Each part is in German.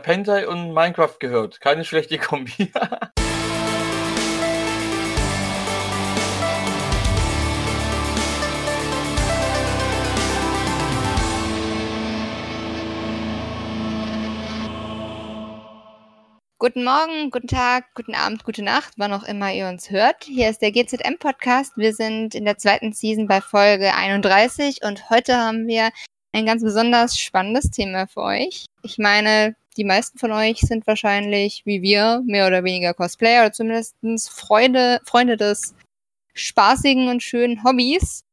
Pentai und Minecraft gehört. Keine schlechte Kombi. Guten Morgen, guten Tag, guten Abend, gute Nacht, wann auch immer ihr uns hört. Hier ist der GZM Podcast. Wir sind in der zweiten Season bei Folge 31 und heute haben wir ein ganz besonders spannendes Thema für euch. Ich meine, die meisten von euch sind wahrscheinlich wie wir mehr oder weniger Cosplayer oder zumindest Freude, Freunde des spaßigen und schönen Hobbys.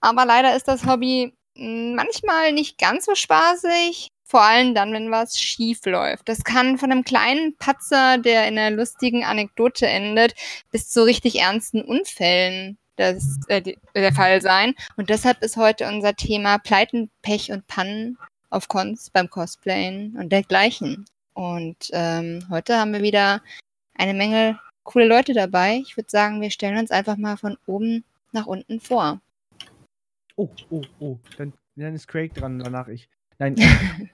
Aber leider ist das Hobby manchmal nicht ganz so spaßig, vor allem dann, wenn was schief läuft. Das kann von einem kleinen Patzer, der in einer lustigen Anekdote endet, bis zu richtig ernsten Unfällen das, äh, der Fall sein. Und deshalb ist heute unser Thema Pleiten, Pech und Pannen auf Cons beim Cosplayen und dergleichen. Und ähm, heute haben wir wieder eine Menge coole Leute dabei. Ich würde sagen, wir stellen uns einfach mal von oben nach unten vor. Oh, oh, oh. Dann, dann ist Craig dran, danach ich. Nein.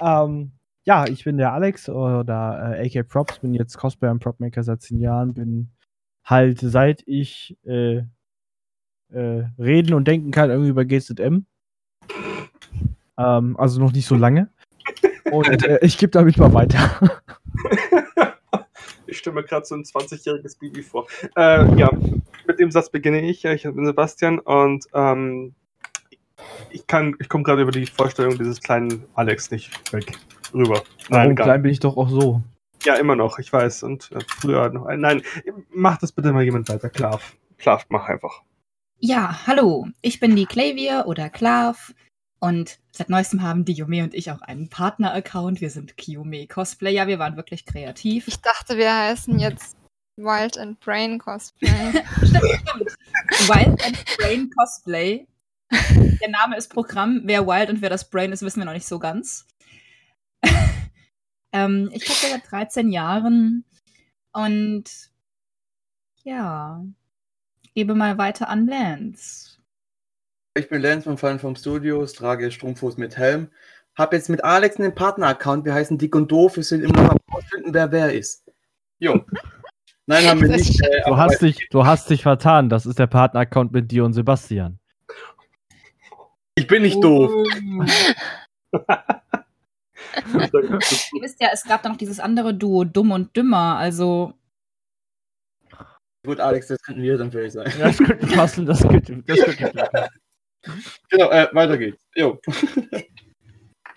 ähm, ja, ich bin der Alex oder äh, AK Props, bin jetzt Cosplayer und Propmaker seit zehn Jahren, bin halt seit ich äh, äh, reden und denken kann irgendwie über GZM. Ähm, also noch nicht so lange. Und äh, ich gebe damit mal weiter. ich stelle mir gerade so ein 20-jähriges Baby vor. Äh, ja, mit dem Satz beginne ich. Ich bin Sebastian und ähm, ich kann, ich komme gerade über die Vorstellung dieses kleinen Alex nicht weg rüber. Nein, oh, klein bin ich doch auch so. Ja, immer noch, ich weiß. Und äh, früher noch. Nein, mach das bitte mal jemand weiter. Klav. Klav, mach einfach. Ja, hallo. Ich bin die Klavier oder Klav. Und seit neuestem haben die Yume und ich auch einen Partner-Account. Wir sind Kiyume Cosplayer. Wir waren wirklich kreativ. Ich dachte, wir heißen jetzt Wild and Brain Cosplay. stimmt, stimmt. Wild and Brain Cosplay. Der Name ist Programm. Wer Wild und wer das Brain ist, wissen wir noch nicht so ganz. ähm, ich habe seit 13 Jahren und ja, gebe mal weiter an Lance. Ich bin Lance von Fallen vom Studios, trage Strumpfhose mit Helm. Hab jetzt mit Alex einen Partner-Account. Wir heißen Dick und Doof. Wir sind immer noch am rausfinden, wer wer ist. Jo. Nein, haben wir nicht. Äh, du, hast dich, du hast dich vertan. Das ist der Partner-Account mit dir und Sebastian. Ich bin nicht doof. Ihr wisst ja, es gab da noch dieses andere Duo, Dumm und Dümmer, also. Gut, Alex, das könnten wir dann vielleicht sein. Das könnte passen, das könnte, das könnte Genau, äh, weiter geht's. Jo.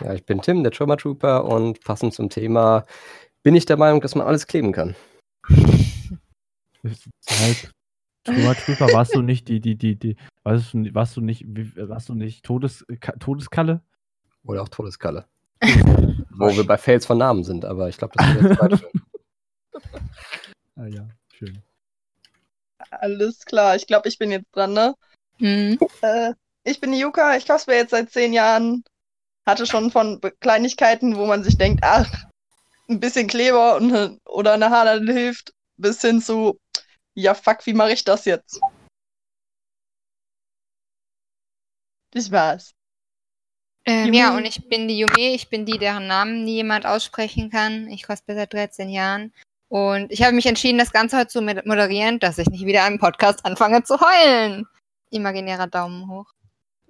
Ja, ich bin Tim, der Trauma Trooper und passend zum Thema bin ich der Meinung, dass man alles kleben kann. Halt, Trauma Trooper, warst du nicht die, die, die, die, warst du, warst du nicht, warst du nicht Todes, Todeskalle? Oder auch Todeskalle. Wo wir bei Fails von Namen sind, aber ich glaube, das ist jetzt weit Ah ja, schön. Alles klar, ich glaube, ich bin jetzt dran, ne? Mhm. Äh, ich bin die Yuka, ich cosplay jetzt seit zehn Jahren. Hatte schon von Kleinigkeiten, wo man sich denkt, ach, ein bisschen Kleber und, oder eine Haarnadel hilft, bis hin zu, ja fuck, wie mache ich das jetzt? Das war's. Ähm, ja, und ich bin die Yume, ich bin die, deren Namen nie jemand aussprechen kann. Ich cosplay seit 13 Jahren. Und ich habe mich entschieden, das Ganze heute zu moderieren, dass ich nicht wieder einen Podcast anfange zu heulen. Imaginärer Daumen hoch.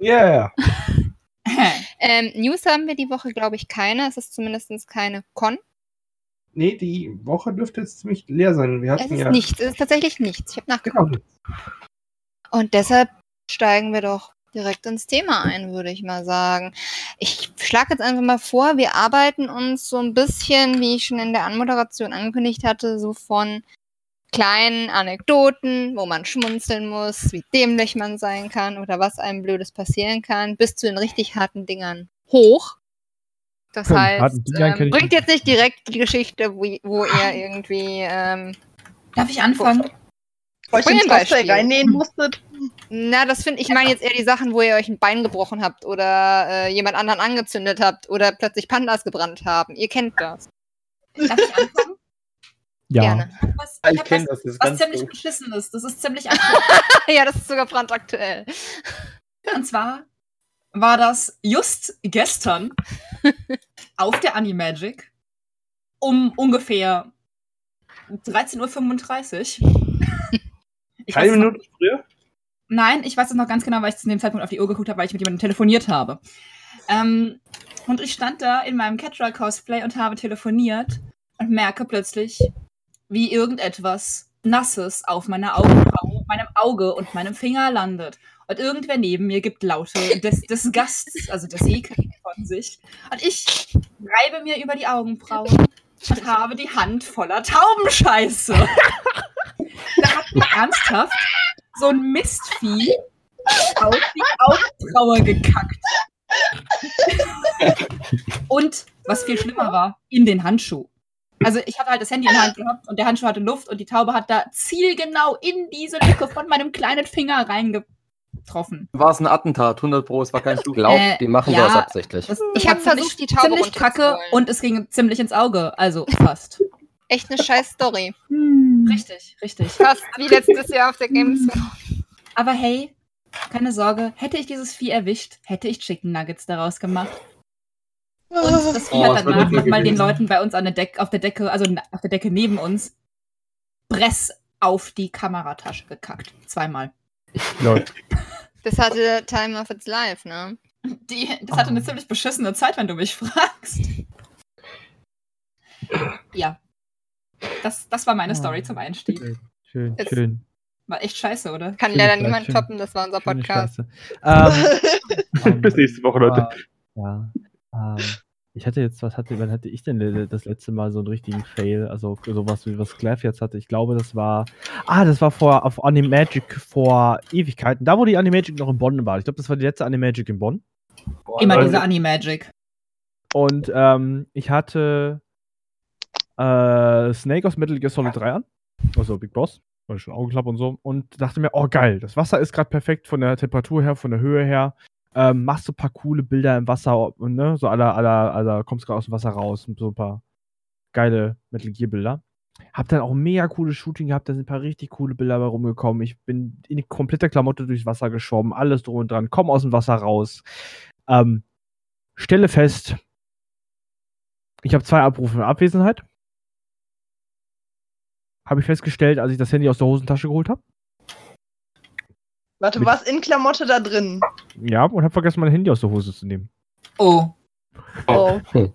Yeah. ähm, News haben wir die Woche, glaube ich, keine. Es ist zumindest keine Con. Nee, die Woche dürfte jetzt ziemlich leer sein. Wir hatten es ist ja nichts, es ist tatsächlich nichts. Ich habe nachgeguckt. Genau. Und deshalb steigen wir doch direkt ins Thema ein, würde ich mal sagen. Ich schlage jetzt einfach mal vor, wir arbeiten uns so ein bisschen, wie ich schon in der Anmoderation angekündigt hatte, so von kleinen Anekdoten, wo man schmunzeln muss, wie dämlich man sein kann oder was einem Blödes passieren kann, bis zu den richtig harten Dingern hoch. Das hm, heißt, ähm, bringt jetzt nicht direkt die Geschichte, wo, wo ihr irgendwie. Ähm, Darf ich anfangen? Euch ins Cosplay reinnähen musstet? Na, das finde ich, meine jetzt eher die Sachen, wo ihr euch ein Bein gebrochen habt oder äh, jemand anderen angezündet habt oder plötzlich Pandas gebrannt haben. Ihr kennt das. Darf ich anfangen? Ja. Gerne. Was, ich, ich kenne das. das was ziemlich beschissen ist. Das ist ziemlich aktuell. ja, das ist sogar brandaktuell. Und zwar war das just gestern auf der Animagic. um ungefähr 13.35 Uhr. Keine es noch- Minute früher? Nein, ich weiß es noch ganz genau, weil ich zu dem Zeitpunkt auf die Uhr geguckt habe, weil ich mit jemandem telefoniert habe. Ähm, und ich stand da in meinem Catcher-Cosplay und habe telefoniert und merke plötzlich, wie irgendetwas Nasses auf meiner Augenbraue, meinem Auge und meinem Finger landet. Und irgendwer neben mir gibt Laute des, des Gasts, also des Ekels von sich. Und ich reibe mir über die Augenbraue und habe die Hand voller Taubenscheiße. da hat mir ernsthaft so ein Mistvieh auf die Augenbraue gekackt. und, was viel schlimmer war, in den Handschuh. Also ich hatte halt das Handy in der Hand gehabt und der Handschuh hatte Luft und die Taube hat da zielgenau in diese Lücke von meinem kleinen Finger reingetroffen. War es ein Attentat? 100 Pro, es war kein Ich Flug. glaube, Äh, die machen ja. das absichtlich. Das Ich war hab versucht, die Taube ziemlich kacke und es ging ziemlich ins Auge, also fast. Echt eine scheiß Story. Richtig, richtig. Fast wie letztes Jahr auf der Gamescom. Aber hey, keine Sorge, hätte ich dieses Vieh erwischt, hätte ich Chicken Nuggets daraus gemacht. Und das Vieh Oh, wird danach nochmal den. Leuten bei uns an der Deck, auf der Decke, also auf der Decke neben uns, Bress auf die Kameratasche gekackt. Zweimal. Lol. Das hatte Time of its Life, ne? Die, das hatte eine ziemlich beschissene Zeit, wenn du mich fragst. Ja. Das, das war meine Story zum Einstieg. Schön, Jetzt- schön. War echt scheiße, oder? Kann leider niemand schön- toppen, das war unser Podcast. Scheiße. Ähm, Bis nächste Woche, Leute. Ja. Ähm, ich hatte jetzt, was hatte, wann hatte ich denn das letzte Mal so einen richtigen Fail? Also sowas wie was Clef jetzt hatte. Ich glaube, das war. Ah, das war vor auf Animagic vor Ewigkeiten. Da, wo die Animagic noch in Bonn war. Ich glaube, das war die letzte Animagic in Bonn. Immer Also- diese Animagic. Und ähm, ich hatte äh, Snake aus Metal Gear Solid 3 an. Also Big Boss. Weil ich schon Augenklappe und so. Und dachte mir, oh geil, das Wasser ist gerade perfekt von der Temperatur her, von der Höhe her. Ähm, machst so ein paar coole Bilder im Wasser, ne? So aller, aller, aller, kommst gerade aus dem Wasser raus und so ein paar geile Metal Gear Bilder. Hab dann auch mega cooles Shooting gehabt, da sind ein paar richtig coole Bilder bei rumgekommen. Ich bin in kompletter Klamotte durchs Wasser geschoben, alles drum und dran, komm aus dem Wasser raus. Ähm, stelle fest, ich habe zwei Abrufe in Abwesenheit. Habe ich festgestellt, als ich das Handy aus der Hosentasche geholt habe. Warte, Mit- was in Klamotte da drin? Ja, und habe vergessen, mein Handy aus der Hose zu nehmen. Oh. Oh.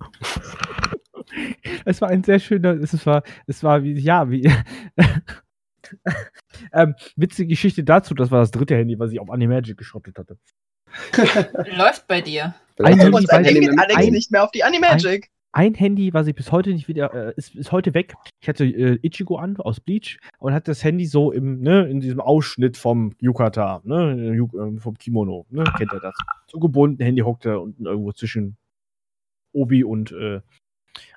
Es war ein sehr schöner, es war, es war wie, ja, wie. ähm, witzige Geschichte dazu, das war das dritte Handy, was ich auf Animagic geschrottet hatte. Läuft bei dir. Ein Handy ich- geht Alex ein- nicht mehr auf die Animagic. Ein Handy, was ich bis heute nicht wieder, äh, ist, ist heute weg. Ich hatte äh, Ichigo an aus Bleach und hatte das Handy so im, ne, in diesem Ausschnitt vom Yukata, ne, Yu- äh, vom Kimono, ne, kennt ihr das? So gebunden, Handy hockte unten irgendwo zwischen Obi und, äh,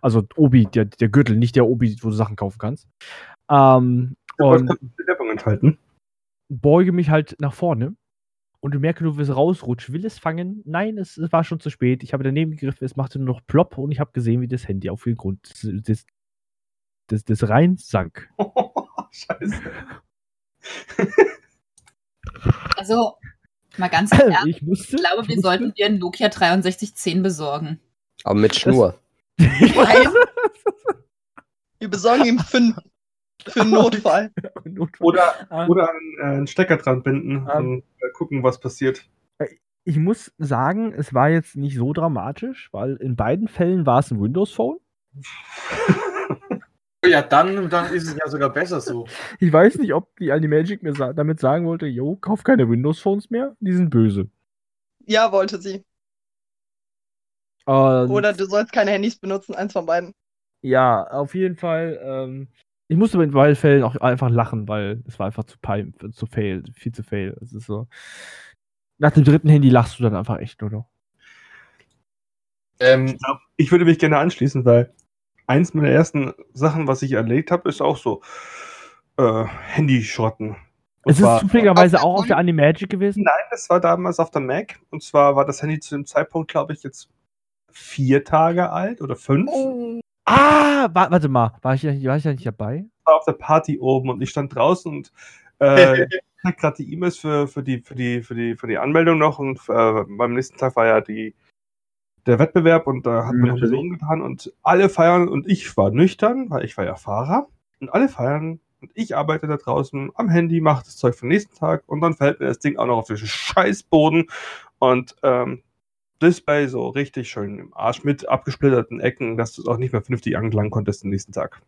also Obi, der, der Gürtel, nicht der Obi, wo du Sachen kaufen kannst. Ähm, und Werbung enthalten. beuge mich halt nach vorne und du merkst, du willst rausrutschen, will es fangen. Nein, es, es war schon zu spät. Ich habe daneben gegriffen, es machte nur noch plopp und ich habe gesehen, wie das Handy auf den Grund des, des, des, Rheins sank. Scheiße. Also, mal ganz ehrlich, ich musste. ich glaube, ich wir musste, sollten dir ein Nokia 6310 besorgen. Aber mit Schnur. Nein. Wir besorgen ihm fünf. Für einen Notfall. Oder, Ah. oder einen, äh, einen Stecker dran binden Ah. und äh, gucken, was passiert. Ich muss sagen, es war jetzt nicht so dramatisch, weil in beiden Fällen war es ein Windows Phone. Ja, dann, dann ist es ja sogar besser so. Ich weiß nicht, ob die Animagic mir sa damit sagen wollte, yo, kauf keine Windows Phones mehr, die sind böse. Ja, wollte sie. Und- Oder du sollst keine Handys benutzen, eins von beiden. Ja, auf jeden Fall. Ähm, ich musste in beiden Fällen auch einfach lachen, weil es war einfach zu, pein, zu fail, viel zu fail. Es ist so. Nach dem dritten Handy lachst du dann einfach echt nur noch. Ähm, Ich würde mich gerne anschließen, weil eins meiner ersten Sachen, was ich erlebt habe, ist auch so äh, Handyschrotten. Und Es ist zufälligerweise auch auf der Animagic gewesen. Nein, das war damals auf der Mac. Und zwar war das Handy zu dem Zeitpunkt, glaube ich, jetzt vier Tage alt oder fünf. Oh. Ah, wa warte mal, war ich, ja- war ich ja nicht dabei? war auf der Party oben und ich stand draußen und äh, ich hatte gerade die E-Mails für, für, die, für, die, für, die, für die Anmeldung noch und äh, beim nächsten Tag war ja die der Wettbewerb und da hat man. Personen getan und alle feiern und ich war nüchtern, weil ich war ja Fahrer und alle feiern und ich arbeite da draußen am Handy, mache das Zeug für den nächsten Tag und dann fällt mir das Ding auch noch auf den Scheißboden und ähm, Display so richtig schön im Arsch mit abgesplitterten Ecken, dass du es auch nicht mehr vernünftig angelangen konntest den nächsten Tag.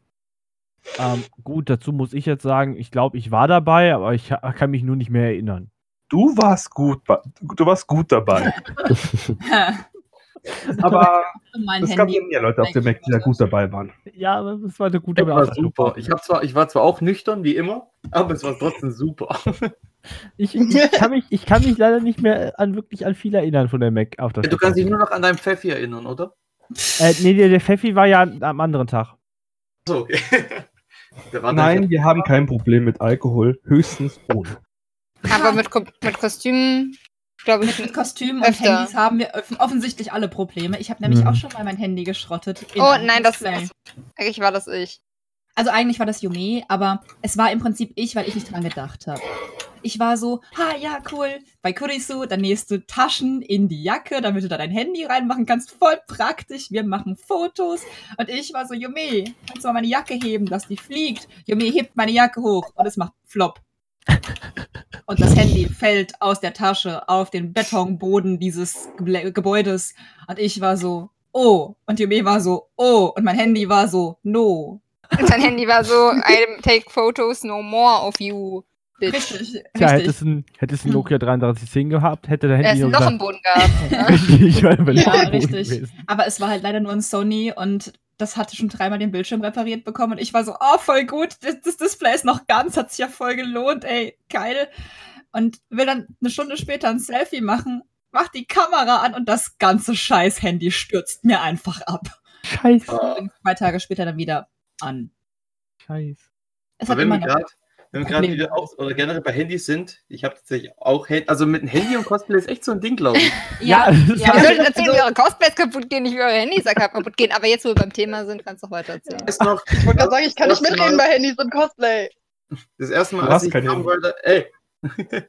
Ähm, gut, dazu muss ich jetzt sagen, ich glaube, ich war dabei, aber ich kann mich nur nicht mehr erinnern. Du warst gut, du warst gut dabei. Aber es gab ja mehr Leute auf dem Mac, die da gut dabei waren. Ja, aber das war eine gute Das war super. Ich, zwar, ich war zwar auch nüchtern, wie immer, aber es war trotzdem super. Ich, ich, kann mich, ich kann mich leider nicht mehr an wirklich an viel erinnern von der Mac auf das Du kannst dich nur noch an deinen Pfeffi erinnern, oder? äh, Nee, der, der Pfeffi war ja am anderen Tag. So, okay. Der war Nein, wir haben kein Problem mit Alkohol, höchstens ohne. Aber mit, Ko mit Kostümen, glaube ich. Mit Kostümen und. Handys haben wir offen- offensichtlich alle Probleme. Ich habe nämlich Mhm. auch schon mal mein Handy geschrottet. in Oh nein, das, das eigentlich war das ich. Also eigentlich war das Yume, aber es war im Prinzip ich, weil ich nicht dran gedacht habe. Ich war so, ha, ja, cool, bei Kurisu, dann nähst du Taschen in die Jacke, damit du da dein Handy reinmachen kannst. Voll praktisch, wir machen Fotos. Und ich war so, Yume, kannst du mal meine Jacke heben, dass die fliegt? Yume hebt meine Jacke hoch und es macht Flop. Und das Handy fällt aus der Tasche auf den Betonboden dieses Gebäudes. Und ich war so, oh. Und Yume war so, oh. Und mein Handy war so, no. Und sein Handy war so, I take photos no more of you, bitch. Richtig, Tja, richtig. hättest du ein, hättest du ein Nokia 3310 gehabt, hätte der Er Handy ist ein noch Loch im Boden gehabt. ne? Richtig, weil wir Ja, richtig. gewesen. Aber es war halt leider nur ein Sony und das hatte schon dreimal den Bildschirm repariert bekommen und ich war so, oh, voll gut, das, das Display ist noch ganz, hat sich ja voll gelohnt, ey, geil. Und will dann eine Stunde später ein Selfie machen, macht die Kamera an und das ganze scheiß Handy stürzt mir einfach ab. Scheiße, Und zwei Tage später dann wieder an. scheiße. Es Aber hat wenn immer noch. gerade wenn wir gerade wieder auch oder generell bei Handys sind, ich habe tatsächlich auch Hand also mit dem Handy und Cosplay ist echt so ein Ding, glaube ich. Ja, das Ihr ja, könnt erzählen, wie eure Cosplays kaputt gehen, nicht wie eure Handys kaputt gehen. Aber jetzt, wo wir beim Thema sind, kannst du auch weiter erzählen. Ist noch Ich wollte gerade sagen, ich kann nicht mitreden bei Handys und Cosplay. das erste Mal, als ich Kamen. Rider, ey, das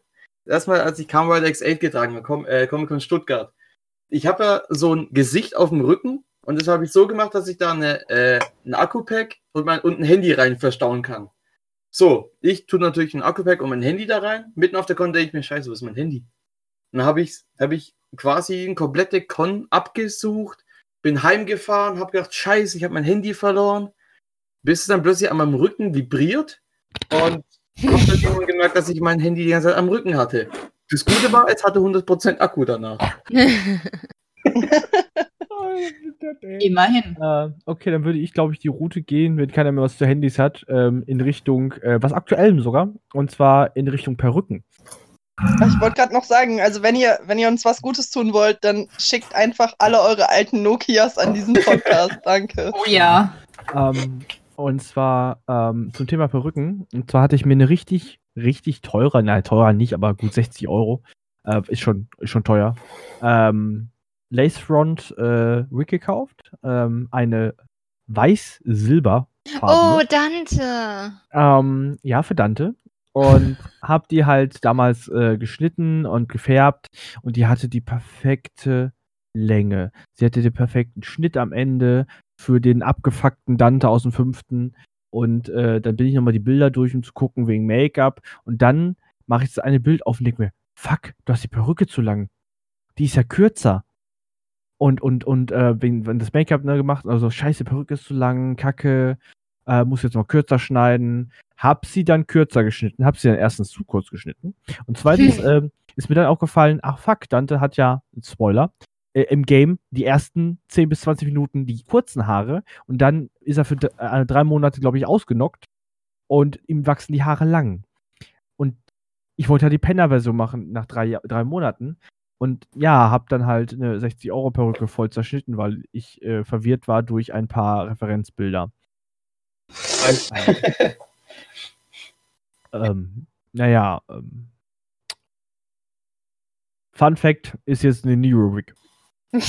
erste Mal, als ich Kamen Rider X8 getragen habe, Com äh, Con Stuttgart. Ich habe ja so ein Gesicht auf dem Rücken und das habe ich so gemacht, dass ich da eine, äh, ein Akku-Pack und, mein, und ein Handy rein verstauen kann. So, ich tue natürlich ein Akku-Pack und mein Handy da rein. Mitten auf der Con denke ich mir, scheiße, wo ist mein Handy? Dann habe ich, hab ich quasi eine komplette Con abgesucht, bin heimgefahren, habe gedacht, scheiße, ich habe mein Handy verloren. Bis es dann plötzlich an meinem Rücken vibriert und hab dann irgendwann gemerkt, dass ich mein Handy die ganze Zeit am Rücken hatte. Das Gute war, es hatte 100% Akku danach. immerhin. Äh, okay, dann würde ich, glaube ich, die Route gehen, wenn keiner mehr was zu Handys hat, ähm, in Richtung, äh, was aktuellem sogar, und zwar in Richtung Perücken. Ich wollte gerade noch sagen, also wenn ihr, wenn ihr uns was Gutes tun wollt, dann schickt einfach alle eure alten Nokias an diesen Podcast. Danke. Oh ja. Ähm, und zwar ähm, zum Thema Perücken. Und zwar hatte ich mir eine richtig, richtig teure, nein, teurer nicht, aber gut 60 Euro. Äh, ist, schon, ist schon teuer. Ähm, Lace Front äh, Wig gekauft. Ähm, eine weiß-silber. Oh, Dante. Ähm, ja, für Dante. Und hab die halt damals äh, geschnitten und gefärbt und die hatte die perfekte Länge. Sie hatte den perfekten Schnitt am Ende für den abgefuckten Dante aus dem fünften. Und äh, dann bin ich nochmal die Bilder durch, um zu gucken wegen Make-up. Und dann mache ich das eine Bild auf und denke mir, fuck, du hast die Perücke zu lang. Die ist ja kürzer. Und, und, und äh, wegen, wenn das Make-up ne, gemacht, also scheiße, Perücke ist zu lang, kacke, äh, muss jetzt mal kürzer schneiden. Hab sie dann kürzer geschnitten, hab sie dann erstens zu kurz geschnitten. Und zweitens ähm, ist mir dann aufgefallen, ach fuck, Dante hat ja, Spoiler, äh, im Game die ersten 10 bis 20 Minuten die kurzen Haare und dann ist er für äh, drei Monate, glaube ich, ausgenockt und ihm wachsen die Haare lang. Und ich wollte ja die Penner-Version machen nach drei, drei Monaten. Und ja, hab dann halt eine 60-Euro-Perücke voll zerschnitten, weil ich äh, verwirrt war durch ein paar Referenzbilder. Ähm, naja, ähm, Fun Fact ist jetzt eine Nero Wig.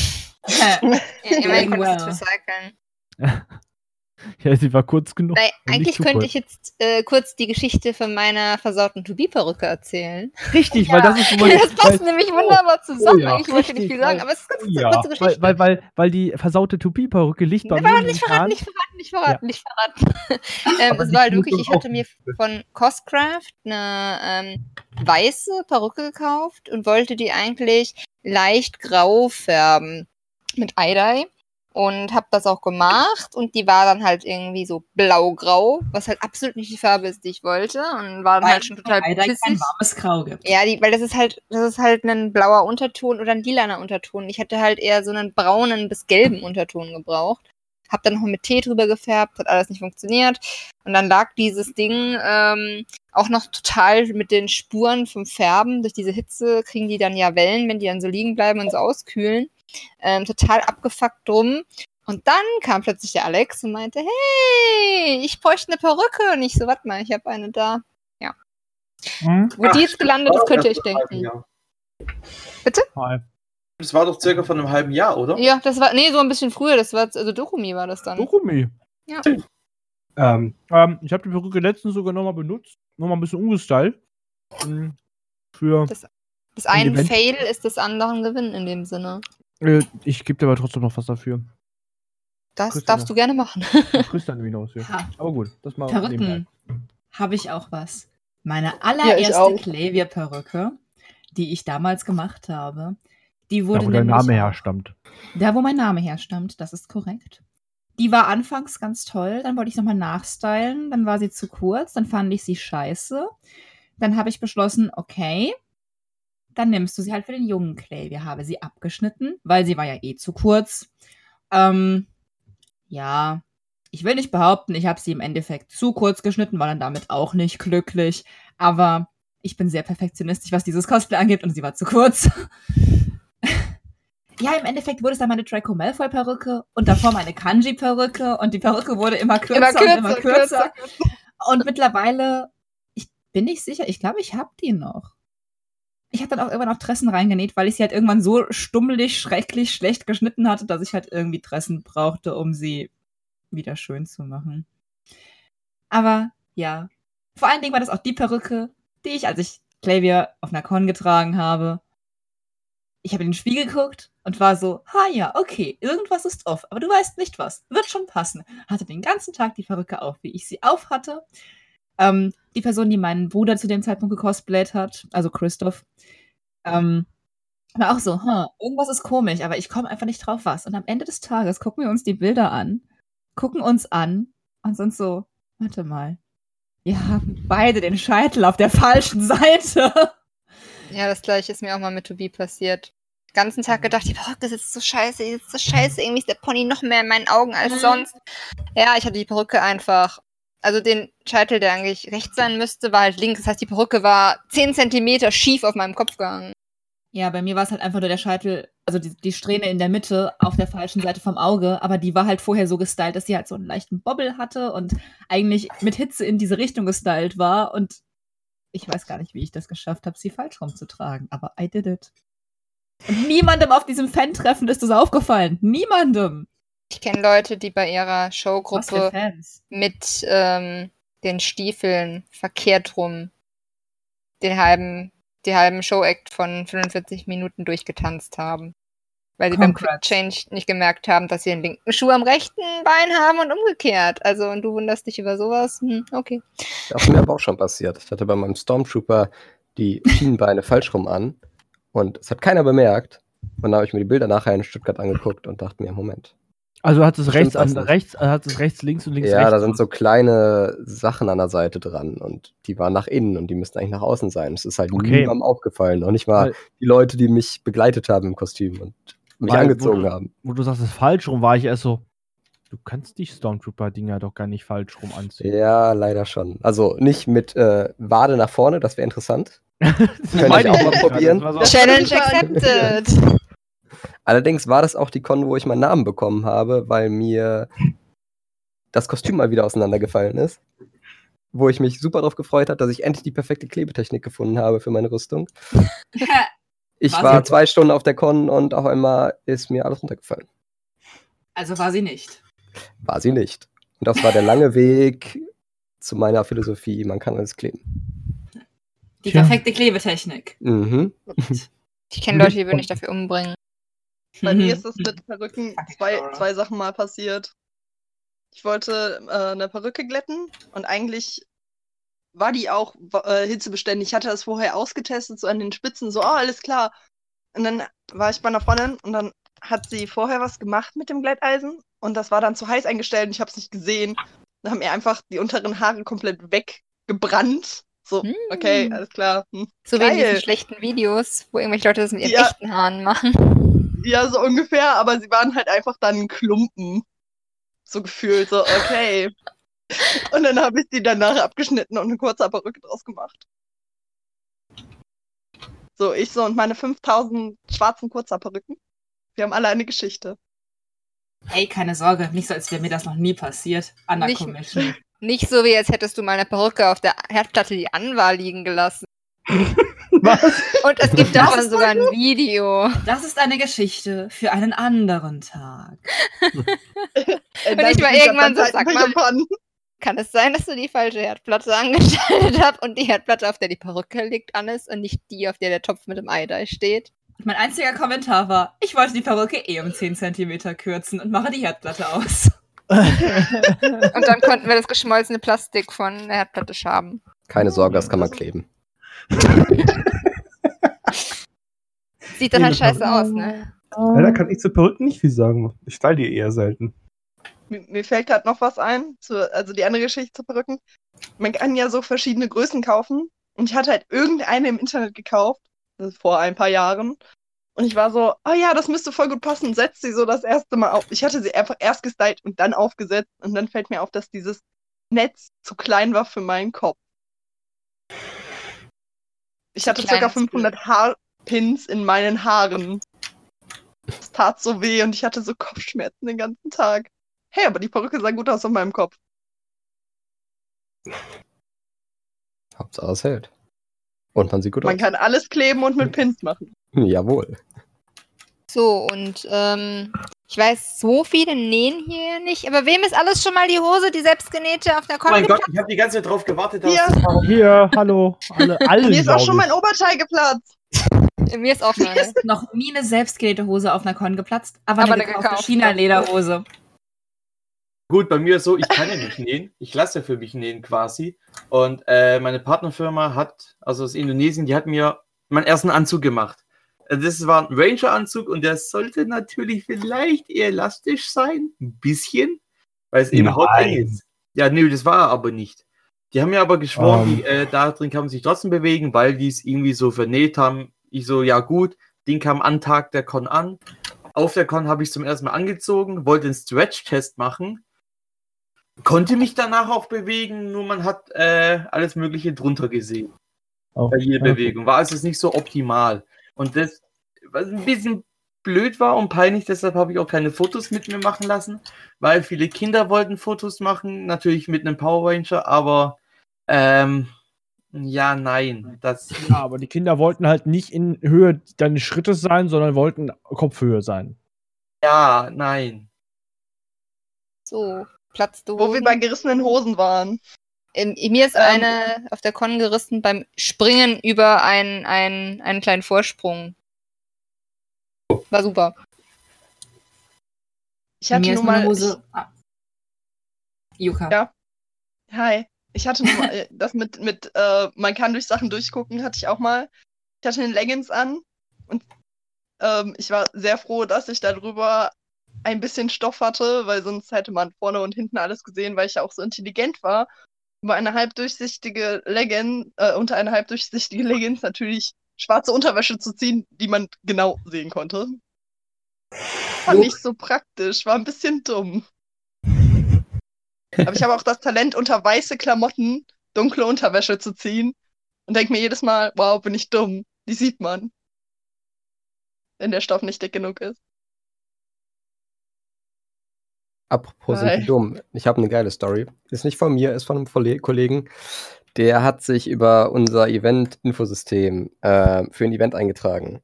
Ja, du well. recyceln. Ja, sie war kurz genug. Nicht eigentlich könnte kurz. ich jetzt äh, kurz die Geschichte von meiner versauten To-Be-Perücke erzählen. Richtig, weil das ist schon mal. das passt weil, nämlich wunderbar zusammen. ja, eigentlich wollte ich nicht viel sagen, weil- aber es ist ganz ja, eine kurze weil, Geschichte. weil, weil, weil die versaute Tupi-Perücke liegt bei mir nicht verraten, momentan- nicht verraten, nicht verraten, nicht verraten. ähm, es war halt wirklich, ich hatte mir von Coscraft eine ähm, weiße Perücke gekauft und wollte die eigentlich leicht grau färben mit Eidei und habe das auch gemacht und die war dann halt irgendwie so blau-grau, was halt absolut nicht die Farbe ist, die ich wollte und war dann halt schon total Leider kein pissig. warmes Grau gibt. Ja, die, weil das ist halt, das ist halt ein blauer Unterton oder ein lilaner Unterton. Ich hätte halt eher so einen braunen bis gelben Unterton gebraucht. Hab dann noch mit Tee drüber gefärbt, hat alles nicht funktioniert. Und dann lag dieses Ding ähm, auch noch total mit den Spuren vom Färben. Durch diese Hitze kriegen die dann ja Wellen, wenn die dann so liegen bleiben und so auskühlen. Ähm, total abgefuckt drum. Und dann kam plötzlich der Alex und meinte, hey, ich bräuchte eine Perücke. Und ich so, warte mal, ich habe eine da. Hm? Wo die jetzt gelandet ist, könnt ihr euch denken. Jahr. Hi. Das war doch circa von einem halben Jahr, oder? Ja, das war, nee, so ein bisschen früher, das war, also Dokumi war das dann. Dokumi. Ähm, Ähm, ich habe die Perücke letztens sogar nochmal benutzt. Nochmal ein bisschen umgestylt. Hm, Für. Das eine Event- Fail ist des anderen Gewinn in dem Sinne. Äh, ich gebe dir aber trotzdem noch was dafür. Das Grüße darfst du gerne machen. Ich grüße dann wieder aus hier. Ha. Aber gut, das mal Perücken nebenbei. habe ich auch was. Meine Ja, allererste auch. Klavier-Perücke, die ich damals gemacht habe, die Da, wurde wo der nämlich Name herstammt. Da, wo mein Name herstammt, das ist korrekt. Die war anfangs ganz toll, dann wollte ich nochmal nachstylen, dann war sie zu kurz, dann fand ich sie scheiße. Dann habe ich beschlossen, okay, dann nimmst du sie halt für den jungen Clay. Wir haben sie abgeschnitten, weil sie war ja eh zu kurz. Ähm, ja, ich will nicht behaupten, ich habe sie im Endeffekt zu kurz geschnitten, war dann damit auch nicht glücklich. Aber ich bin sehr perfektionistisch, was dieses Cosplay angeht und sie war zu kurz. Ja, im Endeffekt wurde es dann meine Draco Malfoy Perücke und davor meine Kanji Perücke und die Perücke wurde immer kürzer, Immer und kürzer, immer kürzer. kürzer. Und mittlerweile, ich bin nicht sicher, ich glaube, ich habe die noch. Ich habe dann auch irgendwann auch Dressen reingenäht, weil ich sie halt irgendwann so stummelig, schrecklich schlecht geschnitten hatte, dass ich halt irgendwie Dressen brauchte, um sie wieder schön zu machen. Aber ja, vor allen Dingen war das auch die Perücke, die ich, als ich Clavier auf einer Con getragen habe, ich habe in den Spiegel geguckt und war so, ha ja, okay, irgendwas ist off, aber du weißt nicht was, wird schon passen. Hatte den ganzen Tag die Perücke auf, wie ich sie auf hatte. Ähm, die Person, die meinen Bruder zu dem Zeitpunkt gecosplayt hat, also Christoph, ähm, war auch so, huh, irgendwas ist komisch, aber ich komme einfach nicht drauf was. Und am Ende des Tages gucken wir uns die Bilder an, gucken uns an und sind so, warte mal, wir haben beide den Scheitel auf der falschen Seite. Ja, das gleiche ist mir auch mal mit Tobi passiert. Den ganzen Tag gedacht, die Perücke sitzt so scheiße, die sitzt so scheiße, irgendwie ist der Pony noch mehr in meinen Augen als Mhm. sonst. Ja, ich hatte die Perücke einfach, also den Scheitel, der eigentlich rechts sein müsste, war halt links. Das heißt, die Perücke war 10 Zentimeter schief auf meinem Kopf gehangen. Ja, bei mir war es halt einfach nur der Scheitel, also die, die Strähne in der Mitte auf der falschen Seite vom Auge, aber die war halt vorher so gestylt, dass sie halt so einen leichten Bobbel hatte und eigentlich mit Hitze in diese Richtung gestylt war und ich weiß gar nicht, wie ich das geschafft habe, sie falsch rumzutragen, aber I did it. Und niemandem auf diesem Fan-Treffen ist das aufgefallen. Niemandem. Ich kenne Leute, die bei ihrer Showgruppe mit ähm, den Stiefeln verkehrt rum den halben, die halben Show-Act von 45 Minuten durchgetanzt haben. Weil sie beim Quick Congrats. Change nicht gemerkt haben, dass sie den linken Schuh am rechten Bein haben und umgekehrt. Also, und du wunderst dich über sowas? Hm, okay. Das ist mir aber auch schon passiert. Ich hatte bei meinem Stormtrooper die Schienenbeine falsch rum an und es hat keiner bemerkt. Und dann habe ich mir die Bilder nachher in Stuttgart angeguckt und dachte mir, Moment. Also hat es rechts, an, rechts, äh, hat es rechts, links und links ja, rechts. da sind so kleine Sachen an der Seite dran und die waren nach innen und die müssten eigentlich nach außen sein. Es ist halt Okay. niemandem aufgefallen. Noch nicht mal Weil- die Leute, die mich begleitet haben im Kostüm und mich Weil- angezogen wo- haben. Wo du sagst, es ist falsch rum, war ich erst so. Du kannst die Stormtrooper-Dinger doch gar nicht falsch rum anziehen. Ja, leider schon. Also nicht mit äh, Wade nach vorne, das wäre interessant. Das ich auch mal probieren. Challenge accepted. Allerdings war das auch die Con, wo ich meinen Namen bekommen habe, weil mir das Kostüm mal wieder auseinandergefallen ist. Wo ich mich super darauf gefreut habe, dass ich endlich die perfekte Klebetechnik gefunden habe für meine Rüstung. Ich War war zwei Stunden auf der Con und auf einmal ist mir alles runtergefallen. Also war sie nicht. War sie nicht. Und das war der lange Weg zu meiner Philosophie, man kann alles kleben. Die Tja. perfekte Klebetechnik. Mhm. Ich kenne Leute, die würden dich dafür umbringen. Bei Mhm. mir ist es mit Perücken zwei, zwei Sachen mal passiert. Ich wollte äh, eine Perücke glätten und eigentlich war die auch äh, hitzebeständig. Ich hatte das vorher ausgetestet, so an den Spitzen, so, oh, alles klar. Und dann war ich bei einer Freundin und dann hat sie vorher was gemacht mit dem Glätteisen und das war dann zu heiß eingestellt und ich habe es nicht gesehen. Dann haben mir einfach die unteren Haare komplett weggebrannt. So, Hm. okay, alles klar. Hm. So wie in Geil. diesen schlechten Videos, wo irgendwelche Leute das mit ihren Ja. echten Haaren machen. Ja, so ungefähr, aber sie waren halt einfach dann ein Klumpen. So gefühlt, so, okay. Und dann habe ich die danach abgeschnitten und eine kurze Perücke draus gemacht. So, ich so und meine 5000 schwarzen Kurzhaarperücken. Wir haben alle eine Geschichte. Ey, keine Sorge, nicht so, als wäre mir das noch nie passiert. Anna Nicht- Commission. Nicht so, wie als hättest du mal eine Perücke auf der Herdplatte, die an war, liegen gelassen. Was? Und es gibt Das davon ist sogar ein Video. Das ist eine Geschichte für einen anderen Tag. Äh, Und dann ich war irgendwann so, sag mal-. Kann es sein, dass du die falsche Herdplatte angeschaltet hast und die Herdplatte, auf der die Perücke liegt, an ist und nicht die, auf der der Topf mit dem Eideich steht? Mein einziger Kommentar war, ich wollte die Perücke eh um 10 cm kürzen und mache die Herdplatte aus. Und dann konnten wir das geschmolzene Plastik von der Herdplatte schaben. Keine Sorge, das kann man kleben. Sieht dann halt scheiße aus, ne? Leider kann ich zu Perücken nicht viel sagen. Ich style die eher selten. Mir, mir fällt gerade noch was ein, zu, also die andere Geschichte zu Perücken. Man kann ja so verschiedene Größen kaufen. Und ich hatte halt irgendeine im Internet gekauft, vor ein paar Jahren. Und ich war so, oh ja, das müsste voll gut passen. Setz sie so das erste Mal auf. Ich hatte sie einfach erst gestylt und dann aufgesetzt. Und dann fällt mir auf, dass dieses Netz zu klein war für meinen Kopf. Ich hatte ca. ist blöd. 500 Haarpins in meinen Haaren. Es tat so weh und ich hatte so Kopfschmerzen den ganzen Tag. Hey, aber die Perücke sah gut aus auf meinem Kopf. Hauptsache es hält. Und man sieht gut Man aus. kann alles kleben und mit Pins machen. Jawohl. So, und ähm, ich weiß, so viele nähen hier nicht. Aber wem ist alles schon mal die Hose, die selbstgenähte auf der Oh mein? Gott, ich habe die ganze Zeit drauf gewartet, dass Ja. Hier, hallo. Alle, alle Mir ist auch schon mein Oberteil geplatzt. Mir ist auch Mir ist noch nie eine selbstgenähte Hose auf einer Con geplatzt, aber, Aber eine gekaufte. China-Lederhose. Gut, bei mir ist so, ich kann ja nicht nähen. Ich lasse für mich nähen quasi. Und äh, meine Partnerfirma hat, also aus Indonesien, die hat mir meinen ersten Anzug gemacht. Das war ein Ranger-Anzug und der sollte natürlich vielleicht eher elastisch sein. Ein bisschen. Weil es eben Nein. hauteng ist. Ja, nö, das war er aber nicht. Die haben mir aber geschworen, Ähm. die, äh, da drin kann man sich trotzdem bewegen, weil die es irgendwie so vernäht haben. Ich so, ja gut, Ding kam an Tag der Con an. Auf der Con habe ich zum ersten Mal angezogen, wollte einen Stretch-Test machen. Konnte mich danach auch bewegen, nur man hat äh, alles Mögliche drunter gesehen. Oh, Bei jeder ja. Bewegung. War also nicht so optimal. Und das, was ein bisschen blöd war und peinlich, deshalb habe ich auch keine Fotos mit mir machen lassen, weil viele Kinder wollten Fotos machen, natürlich mit einem Power Ranger, aber ähm, ja, nein. Das, Ja, aber die Kinder wollten halt nicht in Höhe deines Schrittes sein, sondern wollten Kopfhöhe sein. ja, nein. So, Platz du. Wo wir bei gerissenen Hosen waren. Ähm, mir ist Ähm. eine auf der Con gerissen beim Springen über einen, einen, einen kleinen Vorsprung. War super. Ich hatte mir nur mal. Hose. Ah. Yuka. Ja. Hi. Ich hatte nur mal äh, das mit, mit äh, man kann durch Sachen durchgucken, hatte ich auch mal. Ich hatte eine Leggings an und ähm, ich war sehr froh, dass ich darüber ein bisschen Stoff hatte, weil sonst hätte man vorne und hinten alles gesehen, weil ich ja auch so intelligent war. Über eine halbdurchsichtige Leggings, äh, unter eine halbdurchsichtige Leggings natürlich schwarze Unterwäsche zu ziehen, die man genau sehen konnte. Juck. ich so praktisch, war ein bisschen dumm. Aber ich habe auch das Talent, unter weiße Klamotten dunkle Unterwäsche zu ziehen und denke mir jedes Mal, wow, bin ich dumm. Die sieht man. Wenn der Stoff nicht dick genug ist. Apropos sind die dumm. Ich habe eine geile Story. Ist nicht von mir, ist von einem Kollegen. Der hat sich über unser Event-Infosystem äh, für ein Event eingetragen.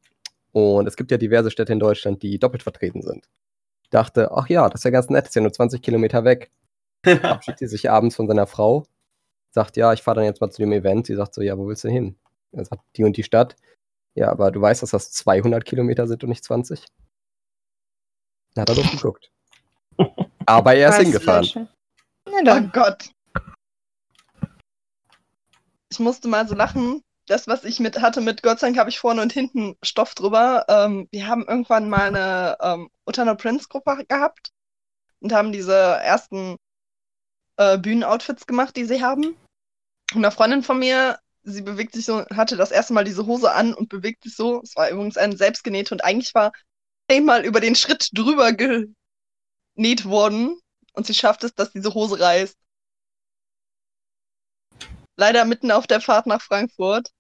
Und es gibt ja diverse Städte in Deutschland, die doppelt vertreten sind. Dachte, ach ja, das ist ja ganz nett, ist ja nur 20 Kilometer weg. verabschiedet sich abends von seiner Frau, sagt, ja, ich fahre dann jetzt mal zu dem Event. Sie sagt so, ja, wo willst du hin? Er sagt, die und die Stadt. Ja, aber du weißt, dass das 200 Kilometer sind und nicht 20? Dann hat er doch geguckt. Aber er ist Das hingefahren. Oh. Gott. Ich musste mal so lachen. Das, was ich mit hatte, mit Gott sei Dank habe ich vorne und hinten Stoff drüber. Ähm, wir haben irgendwann mal eine ähm, Utana Prince-Gruppe gehabt und haben diese ersten äh, Bühnenoutfits gemacht, die sie haben. Und eine Freundin von mir, sie bewegt sich so, hatte das erste Mal diese Hose an und bewegt sich so. Es war übrigens eine selbstgenähte und eigentlich war einmal über den Schritt drüber genäht worden. Und sie schafft es, dass diese Hose reißt. Leider mitten auf der Fahrt nach Frankfurt.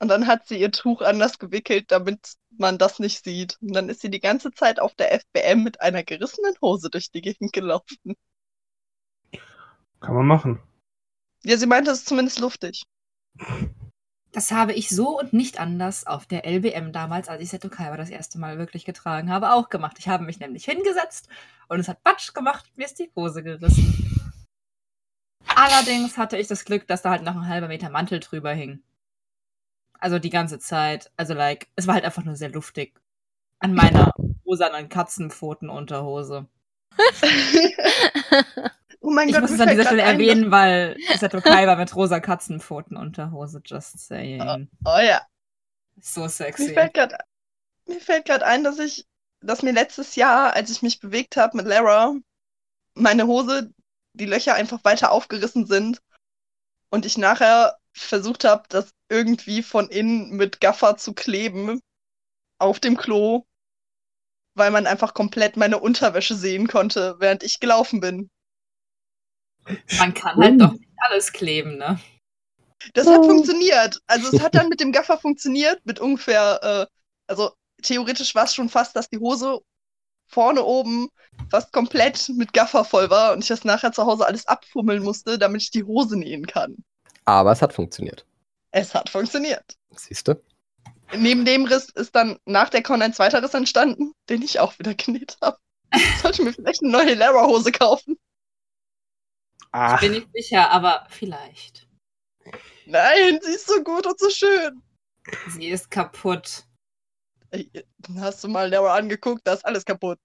Und dann hat sie ihr Tuch anders gewickelt, damit man das nicht sieht. Und dann ist sie die ganze Zeit auf der FBM mit einer gerissenen Hose durch die Gegend gelaufen. Kann man machen. Ja, sie meinte, es ist zumindest luftig. Das habe ich so und nicht anders auf der LBM damals, als ich Seto Kaiba das erste Mal wirklich getragen habe, auch gemacht. Ich habe mich nämlich hingesetzt und es hat Batsch gemacht, mir ist die Hose gerissen. Allerdings hatte ich das Glück, dass da halt noch ein halber Meter Mantel drüber hing. Also die ganze Zeit. Also, like, es war halt einfach nur sehr luftig. An meiner rosanen Katzenpfotenunterhose. oh mein Ich Gott, muss mir es an dieser Stelle grad ein, erwähnen, weil Seto Kaiba mit rosa Katzenpfotenunterhose, just saying. dass- Oh ja, So mir sexy. fällt gerade mir fällt gerade ein, dass ich, dass mir letztes Jahr, als ich mich bewegt habe mit Lara, meine Hose, die Löcher einfach weiter aufgerissen sind und ich nachher versucht habe, das irgendwie von innen mit Gaffer zu kleben auf dem Klo, weil man einfach komplett meine Unterwäsche sehen konnte, während ich gelaufen bin. Man kann halt doch nicht alles kleben, ne? Das hat funktioniert. Also es hat dann mit dem Gaffer funktioniert, mit ungefähr, äh, also theoretisch war es schon fast, dass die Hose vorne oben fast komplett mit Gaffer voll war und ich das nachher zu Hause alles abfummeln musste, damit ich die Hose nähen kann. Aber es hat funktioniert. Es hat funktioniert. Siehst du? Neben dem Riss ist dann nach der Con ein zweiter Riss entstanden, den ich auch wieder genäht habe. Ich sollte mir vielleicht eine neue Lara-Hose kaufen. Ach, Bin ich sicher, aber vielleicht. Nein, sie ist so gut und so schön. Sie ist kaputt. Hast du mal Lara angeguckt? Da ist alles kaputt.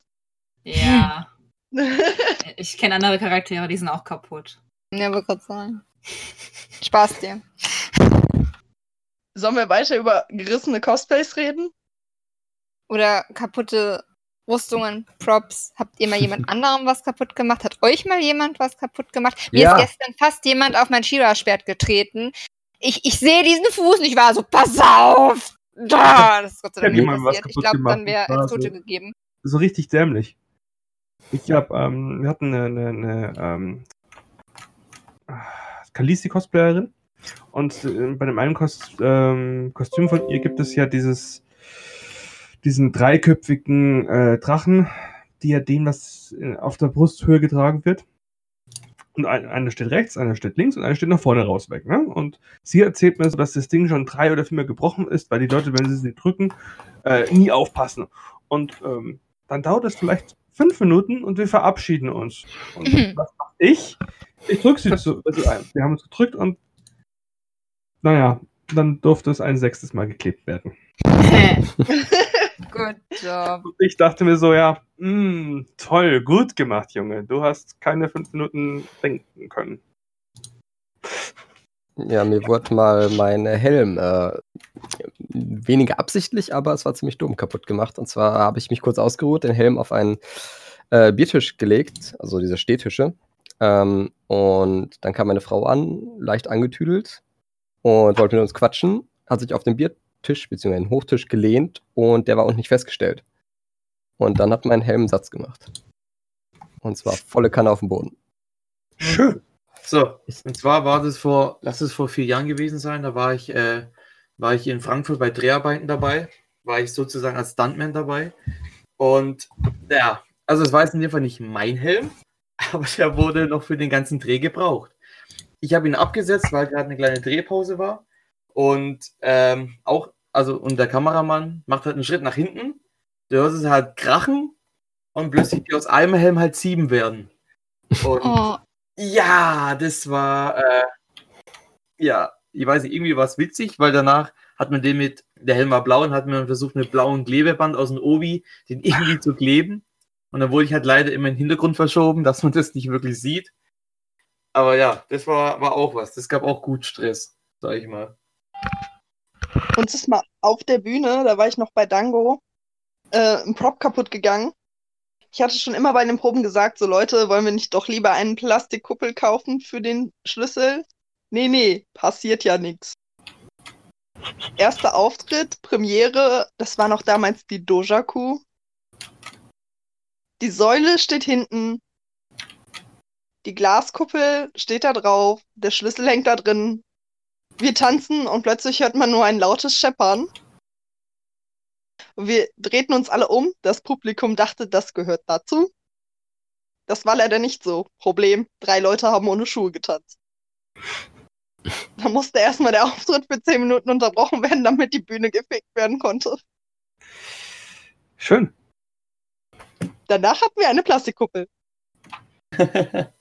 Ja. Ich kenne andere Charaktere, die sind auch kaputt. Ja, wollte gerade sagen. Spaß dir. Sollen wir weiter über gerissene Cosplays reden? Oder kaputte Rüstungen, Props. Habt ihr mal jemand anderem was kaputt gemacht? Hat euch mal jemand was kaputt gemacht? Mir Ja. ist gestern fast jemand auf mein Shira-Schwert getreten. Ich, ich sehe diesen Fuß und ich war so, pass auf! Da, das ist Gott sei Ja, Dank nicht jemandem was passiert. Ich glaube, dann wäre es Tote so- gegeben. so richtig dämlich. Ich hab, ähm, wir hatten eine, eine, eine ähm, Kalisi-Cosplayerin und äh, bei dem einen Kost, ähm, Kostüm von ihr gibt es ja dieses, diesen dreiköpfigen äh, Drachen, Diadem, was äh, auf der Brusthöhe getragen wird. Und ein, eine steht rechts, eine steht links und eine steht nach vorne raus weg. Ne? Und sie erzählt mir so, dass das Ding schon drei oder viermal gebrochen ist, weil die Leute, wenn sie sie drücken, äh, nie aufpassen. Und ähm, dann dauert es vielleicht fünf Minuten und wir verabschieden uns. Und Mhm. was mache ich? Ich drücke sie so, also ein. Wir haben uns gedrückt und naja, dann durfte es ein sechstes Mal geklebt werden. Good job. Und ich dachte mir so, ja, mh, toll, gut gemacht, Junge. Du hast keine fünf Minuten denken können. Ja, mir wurde mal mein Helm äh, weniger absichtlich, aber es war ziemlich dumm kaputt gemacht. Und zwar habe ich mich kurz ausgeruht, den Helm auf einen äh, Biertisch gelegt, also diese Stehtische. Ähm, und dann kam meine Frau an, leicht angetüdelt und wollte mit uns quatschen, hat sich auf den Biertisch bzw. den Hochtisch gelehnt und der war unten nicht festgestellt. Und dann hat mein Helm einen Satz gemacht. Und zwar volle Kanne auf dem Boden. Schön. So, und zwar war das vor, lass es vor vier Jahren gewesen sein, da war ich, äh, war ich in Frankfurt bei Dreharbeiten dabei, war ich sozusagen als Stuntman dabei. Und ja, also es war jetzt in dem Fall nicht mein Helm, aber der wurde noch für den ganzen Dreh gebraucht. Ich habe ihn abgesetzt, weil gerade eine kleine Drehpause war. Und ähm, auch, also, und der Kameramann macht halt einen Schritt nach hinten. Du hörst es halt krachen und plötzlich aus einem Helm halt sieben werden. Und Oh, ja, das war, äh, ja, ich weiß nicht, irgendwie war es witzig, weil danach hat man den mit, der Helm war blau und hat man versucht, mit blauem Klebeband aus dem Obi den irgendwie zu kleben. Und dann wurde ich halt leider immer in den Hintergrund verschoben, dass man das nicht wirklich sieht. Aber ja, das war, war auch was. Das gab auch gut Stress, sag ich mal. Uns ist mal auf der Bühne, da war ich noch bei Dango, äh, ein Prop kaputt gegangen. Ich hatte schon immer bei den Proben gesagt, so Leute, wollen wir nicht doch lieber einen Plastikkuppel kaufen für den Schlüssel? Nee, nee, passiert ja nichts. Erster Auftritt, Premiere, das war noch damals die Dojaku. Die Säule steht hinten. Die Glaskuppel steht da drauf. Der Schlüssel hängt da drin. Wir tanzen und plötzlich hört man nur ein lautes Scheppern. Wir drehten uns alle um. Das Publikum dachte, das gehört dazu. Das war leider nicht so. Problem, drei Leute haben ohne Schuhe getanzt. Da musste erstmal der Auftritt für zehn Minuten unterbrochen werden, damit die Bühne gefegt werden konnte. Schön. Danach hatten wir eine Plastikkuppel.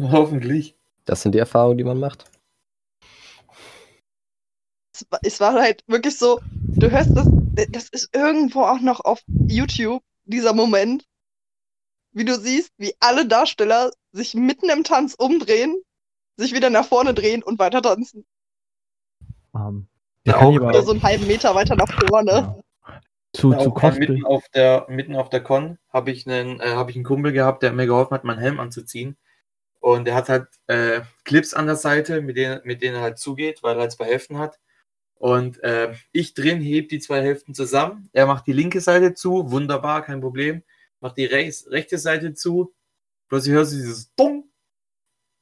Hoffentlich. Das sind die Erfahrungen, die man macht. Es war, halt wirklich so, du hörst das, das ist irgendwo auch noch auf YouTube, dieser Moment, wie du siehst, wie alle Darsteller sich mitten im Tanz umdrehen, sich wieder nach vorne drehen und weiter tanzen. Ähm, da kann ich auch aber Oder so einen halben Meter weiter nach vorne. Ja. zu, Ja, zu auch, äh, Cosplay. mitten auf der mitten auf der Con habe ich einen äh, habe ich einen Kumpel gehabt, der mir geholfen hat, meinen Helm anzuziehen. Und der hat halt äh, Clips an der Seite, mit denen, mit denen er halt zugeht, weil er halt zwei Hälften hat. Und äh, ich drin heb die zwei Hälften zusammen. Er macht die linke Seite zu, wunderbar, kein Problem. Macht die rechts, rechte Seite zu. Plötzlich hörst du dieses Dumm.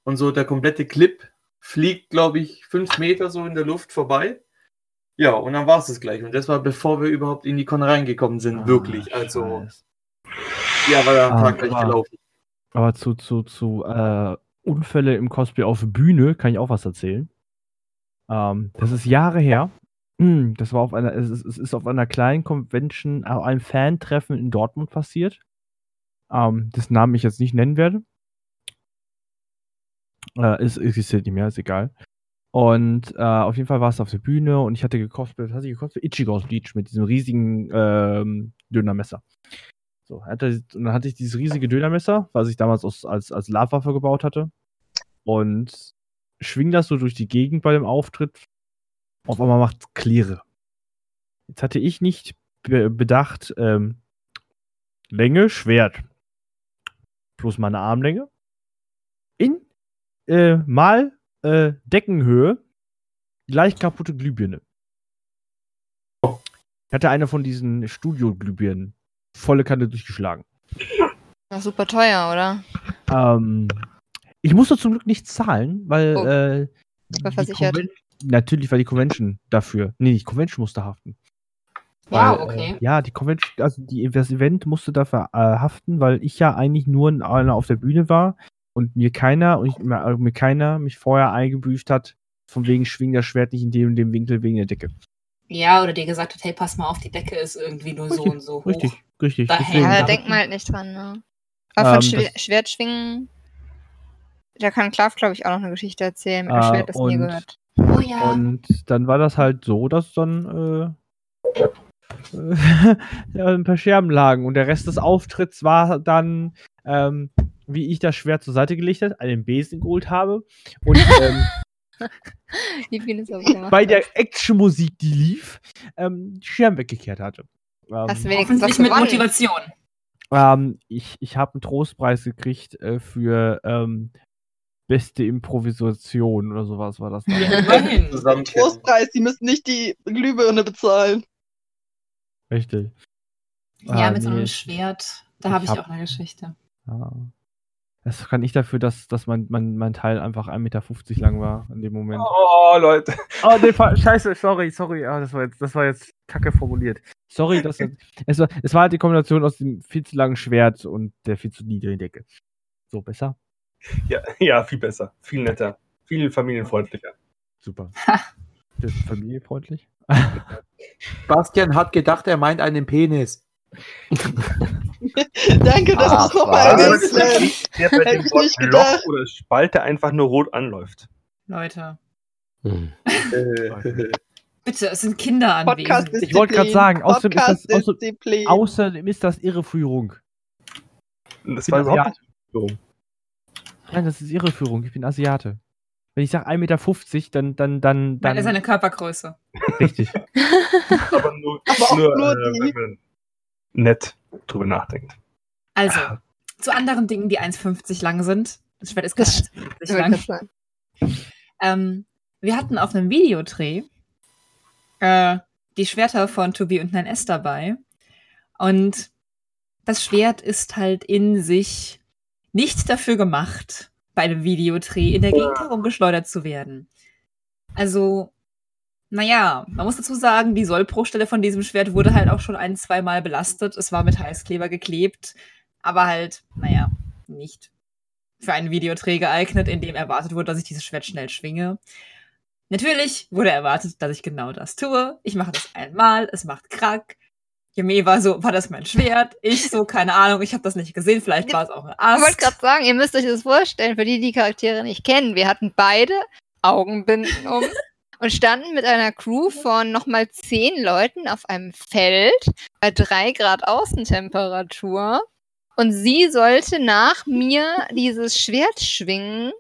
Und so der komplette Clip fliegt, glaube ich, fünf Meter so in der Luft vorbei. Ja, und dann war es das gleich. Und das war bevor wir überhaupt in die Con reingekommen sind, Ah, wirklich. Also, Scheiß. ja, war der Ah, Tag gleich gelaufen. Aber zu, zu, zu äh, Unfälle im Cosplay auf Bühne kann ich auch was erzählen. Ähm, das ist Jahre her. Hm, Das war auf einer, es ist, es ist auf einer kleinen Convention, äh, einem Fan-Treffen in Dortmund passiert. Ähm, dessen Namen ich jetzt nicht nennen werde. Äh, es existiert nicht mehr, ist egal. Und äh, auf jeden Fall war es auf der Bühne und ich hatte was hatte ich gecosplayt? Ichigo aus Bleach mit diesem riesigen ähm, Dönermesser. So, hatte, und dann hatte ich dieses riesige Dönermesser, was ich damals aus, als, als Labwaffe gebaut hatte. Und schwing das so durch die Gegend bei dem Auftritt. Auf einmal macht Klirre. Jetzt hatte ich nicht be bedacht, ähm, Länge, Schwert. Plus meine Armlänge. In äh, mal äh, Deckenhöhe gleich kaputte Glühbirne. Ich hatte eine von diesen Studio-Glühbirnen volle Kanne durchgeschlagen. war super teuer, oder? Ähm, ich musste zum Glück nicht zahlen, weil Oh. äh, War versichert. Conven- natürlich war die Convention dafür. Nee, die Convention musste haften. Wow, Weil, okay. Äh, ja, die Convention, also die, das Event musste dafür äh, haften, weil ich ja eigentlich nur in- einer auf der Bühne war und mir keiner und ich, mir, mir keiner mich vorher eingebüßt hat, von wegen schwing das Schwert nicht in dem und dem Winkel wegen der Decke. Ja, oder dir gesagt hat, hey, pass mal auf, die Decke ist irgendwie nur so Richtig, und so hoch. Richtig, richtig. Da Deswegen, Ja, da denkt man halt nicht dran, ne? Aber von Ähm, das- Schwertschwingen, da kann Klav, glaube ich, auch noch eine Geschichte erzählen mit dem Äh, Schwert, das nie gehört. Oh ja. Und dann war das halt so, dass dann äh, äh, ja, ein paar Scherben lagen und der Rest des Auftritts war dann, ähm, wie ich das Schwert zur Seite gelegt habe, einen Besen geholt habe und ähm, bei der Actionmusik, die lief, ähm, die Scherben weggekehrt hatte. Ähm, Hast du wenigstens was mit? Motivation. ähm, ich ich habe einen Trostpreis gekriegt äh, für ähm, beste Improvisation oder sowas war das. Zusammenketten. Trostpreis, die müssen nicht die Glühbirne bezahlen. Richtig. Ja, Ah, mit so nee. einem Schwert. Da Ich habe ich hab- auch eine Geschichte. Ja. Das kann ich dafür, dass, dass mein, mein, mein Teil einfach 1,50 Meter lang war in dem Moment. Oh, Leute. Oh, nee, scheiße, sorry, sorry. Ah, das, war jetzt, das war jetzt kacke formuliert. Sorry, dass das, es, war, es war halt die Kombination aus dem viel zu langen Schwert und der viel zu niedrigen Decke. So, besser? Ja, ja, viel besser. Viel netter. Viel familienfreundlicher. Super. Das ist familienfreundlich. Bastian hat gedacht, er meint einen Penis. Danke, dass Ach, du es nochmal erwähnt hast. Der bei dem Wort nicht Loch gedacht. oder Spalte einfach nur rot anläuft. Leute, Hm. Bitte, es sind Kinder anwesend. Ich wollte gerade sagen, außerdem ist das- außer- Podcast-Disziplin. Außerdem ist das Irreführung. Das war überhaupt nicht Führung. Nein, das ist Irreführung. Ich bin Asiate. Wenn ich sage 1,50 Meter, dann, dann, dann, dann. seine Körpergröße. richtig. Aber nur, Aber auch nur, nur äh, die. wenn man nett drüber nachdenkt. Also, zu anderen Dingen, die 1,50 lang sind. Das Schwert ist gar Das- 1,50 Ich wollte lang. Ähm, wir hatten auf einem Videodreh äh, die Schwerter von Tobi und 9S dabei. Und das Schwert ist halt in sich nicht dafür gemacht, bei einem Videodreh in der Gegend herumgeschleudert zu werden. Also, naja, man muss dazu sagen, die Sollbruchstelle von diesem Schwert wurde halt auch schon ein, zweimal belastet. Es war mit Heißkleber geklebt, aber halt, naja, nicht für einen Videodreh geeignet, in dem erwartet wurde, dass ich dieses Schwert schnell schwinge. Natürlich wurde erwartet, dass ich genau das tue. Ich mache das einmal, es macht Krack. Yumi war so, war das mein Schwert? Ich so, keine Ahnung, ich habe das nicht gesehen, vielleicht war es auch ein Ich wollte gerade Ast. sagen, ihr müsst euch das vorstellen, für die, die die Charaktere nicht kennen. Wir hatten beide Augenbinden um und standen mit einer Crew von nochmal zehn Leuten auf einem Feld bei drei Grad Außentemperatur. Und sie sollte nach mir dieses Schwert schwingen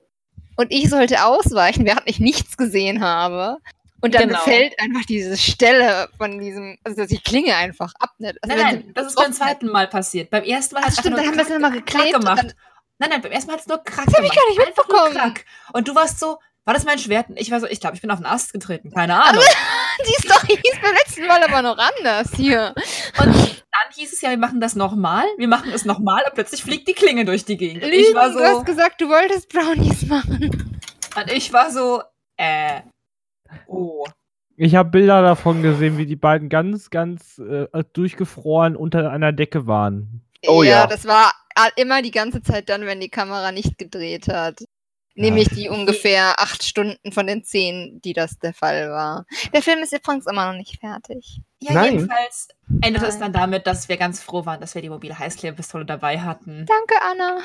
und ich sollte ausweichen, während ich nichts gesehen habe. Und dann Genau. fällt einfach diese Stelle von diesem, also die Klinge einfach ab. Ne? Also Nein, nein, das ist beim zweiten Mal passiert. Beim ersten Mal hat stimmt, dann haben wir es nochmal geklebt. gemacht. Nein, nein, beim ersten Mal hat es nur Krack Das hab ich gemacht. gar nicht mitbekommen. Und du warst so, war das mein Schwert? Ich war so, ich glaube, ich bin auf den Ast getreten. Keine Ahnung. Die Story hieß beim letzten Mal aber noch anders hier. Und dann hieß es ja, wir machen das nochmal. Wir machen es nochmal und plötzlich fliegt die Klinge durch die Gegend. Und ich Lügen, war du hast so, gesagt, du wolltest Brownies machen. und ich war so, äh, oh. Ich habe Bilder davon gesehen, wie die beiden ganz, ganz äh, durchgefroren unter einer Decke waren. Oh ja. das war immer die ganze Zeit dann, wenn die Kamera nicht gedreht hat. Nämlich die ungefähr acht Stunden von den zehn, die das der Fall war. Der Film ist übrigens immer noch nicht fertig. Ja, Nein. jedenfalls endete es dann damit, dass wir ganz froh waren, dass wir die mobile Heißklebepistole dabei hatten. Danke, Anna.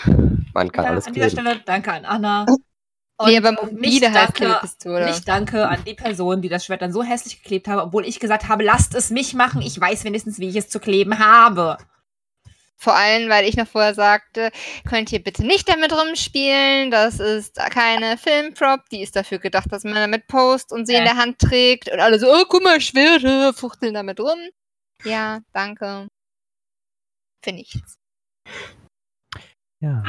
Man kann Ja, alles an dieser kleben. Stelle danke an Anna. Nee, aber nicht mobile danke, Heißklebepistole. nicht danke an die Person, die das Schwert dann so hässlich geklebt habe, obwohl ich gesagt habe, lasst es mich machen. Ich weiß wenigstens, wie ich es zu kleben habe. Vor allem, weil ich noch vorher sagte, könnt ihr bitte nicht damit rumspielen. Das ist keine Filmprop. Die ist dafür gedacht, dass man damit Post und sie in Äh. der Hand trägt. Und alle so, oh, guck mal, Schwerte, fuchteln damit rum. Ja, danke. Für nichts. Ja.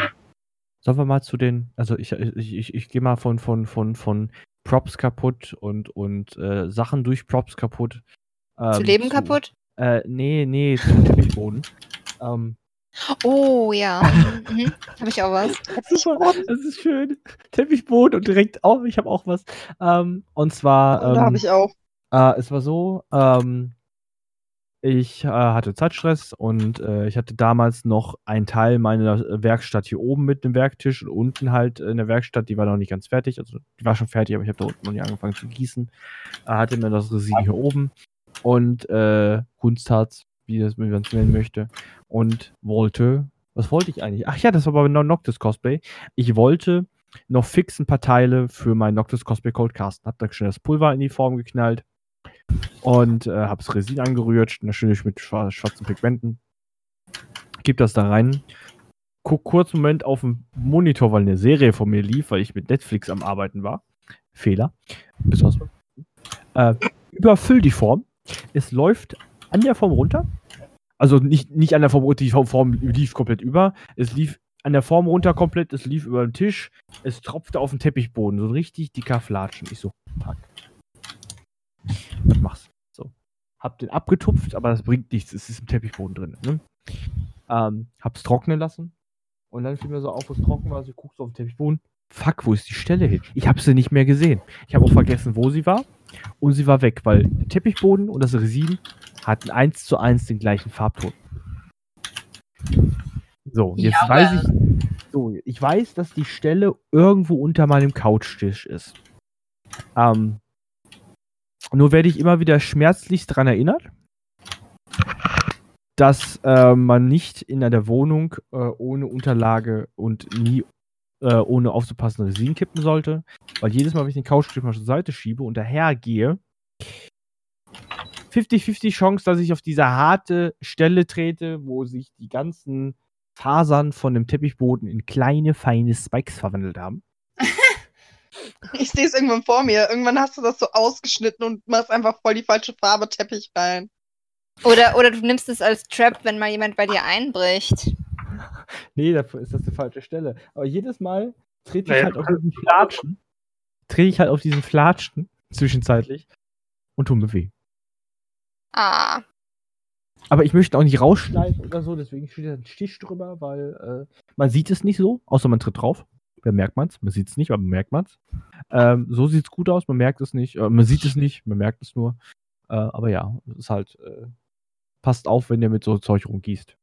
Sollen wir mal zu den, also ich, ich, ich, ich gehe mal von, von, von, von Props kaputt und, und äh, Sachen durch Props kaputt. Zu ähm, Leben kaputt? Äh, nee, nee, zum Teppichboden. ähm, Oh, ja. Mhm. Habe ich auch was. das ist schön. Teppichboden und direkt, oh, ich habe auch was. Ähm, und zwar, da ähm, habe ich auch. Äh, es war so, ähm, ich äh, hatte Zeitstress und äh, ich hatte damals noch einen Teil meiner äh, Werkstatt hier oben mit einem Werktisch und unten halt in der Werkstatt, die war noch nicht ganz fertig, also die war schon fertig, aber ich habe da unten noch nicht angefangen zu gießen. Äh, hatte mir das Resin hier oben und äh, Kunstharz, wie man es nennen möchte, und wollte, was wollte ich eigentlich? Ach ja, das war bei Noctis Cosplay. Ich wollte noch fix ein paar Teile für mein Noctis Cosplay Cold Casten. Hab da schnell das Pulver in die Form geknallt und äh, hab's Resin angerührt, natürlich mit schwar schwarzen Pigmenten. Gib das da rein. Guck kurz einen Moment auf den Monitor, weil eine Serie von mir lief, weil ich mit Netflix am Arbeiten war. Fehler. Äh, überfüll die Form. Es läuft an der Form runter. Also nicht, nicht an der Form runter, die Form lief komplett über. Es lief an der Form runter komplett, es lief über den Tisch, es tropfte auf den Teppichboden, so ein richtig dicker Flatschen. Ich so, fuck. Hab den abgetupft, aber das bringt nichts, es ist im Teppichboden drin. Ne? Ähm, hab's trocknen lassen. Und dann fiel mir so auf, wo es trocken war, also ich guckst auf den Teppichboden. Fuck, wo ist die Stelle hin? Ich habe sie nicht mehr gesehen. Ich habe auch vergessen, wo sie war. Und sie war weg, weil der Teppichboden und das Resin hatten eins zu eins den gleichen Farbton. So, jetzt Ja, weiß ich. So, ich weiß, dass die Stelle irgendwo unter meinem Couchtisch ist. Ähm, nur werde ich immer wieder schmerzlichst dran erinnert. dass äh, man nicht in einer Wohnung äh, ohne Unterlage und nie äh, ohne aufzupassen Resin kippen sollte. Weil jedes Mal, wenn ich den mal zur Seite schiebe und dahergehe, 50-50 Chance, dass ich auf diese harte Stelle trete, wo sich die ganzen Fasern von dem Teppichboden in kleine, feine Spikes verwandelt haben. Ich sehe es irgendwann vor mir. Irgendwann hast du das so ausgeschnitten und machst einfach voll die falsche Farbe Teppich rein. Oder, oder du nimmst es als Trap, wenn mal jemand bei dir einbricht. Nee, dafür ist das die falsche Stelle. Aber jedes Mal trete ich Naja, halt auf diesen Flatschen. Trete ich halt auf diesen Flatschen zwischenzeitlich und tue mir weh. Ah. Aber ich möchte auch nicht rausschneiden oder so, deswegen steht da ein Stich drüber, weil äh, man sieht es nicht so, außer man tritt drauf. Wer merkt man's? Man sieht es nicht, aber man merkt man's. Ähm, so sieht's gut aus, man merkt es nicht. Äh, man sieht es nicht, man merkt es nur. Äh, aber ja, es ist halt, äh, passt auf, wenn ihr mit so Zeug rumgießt.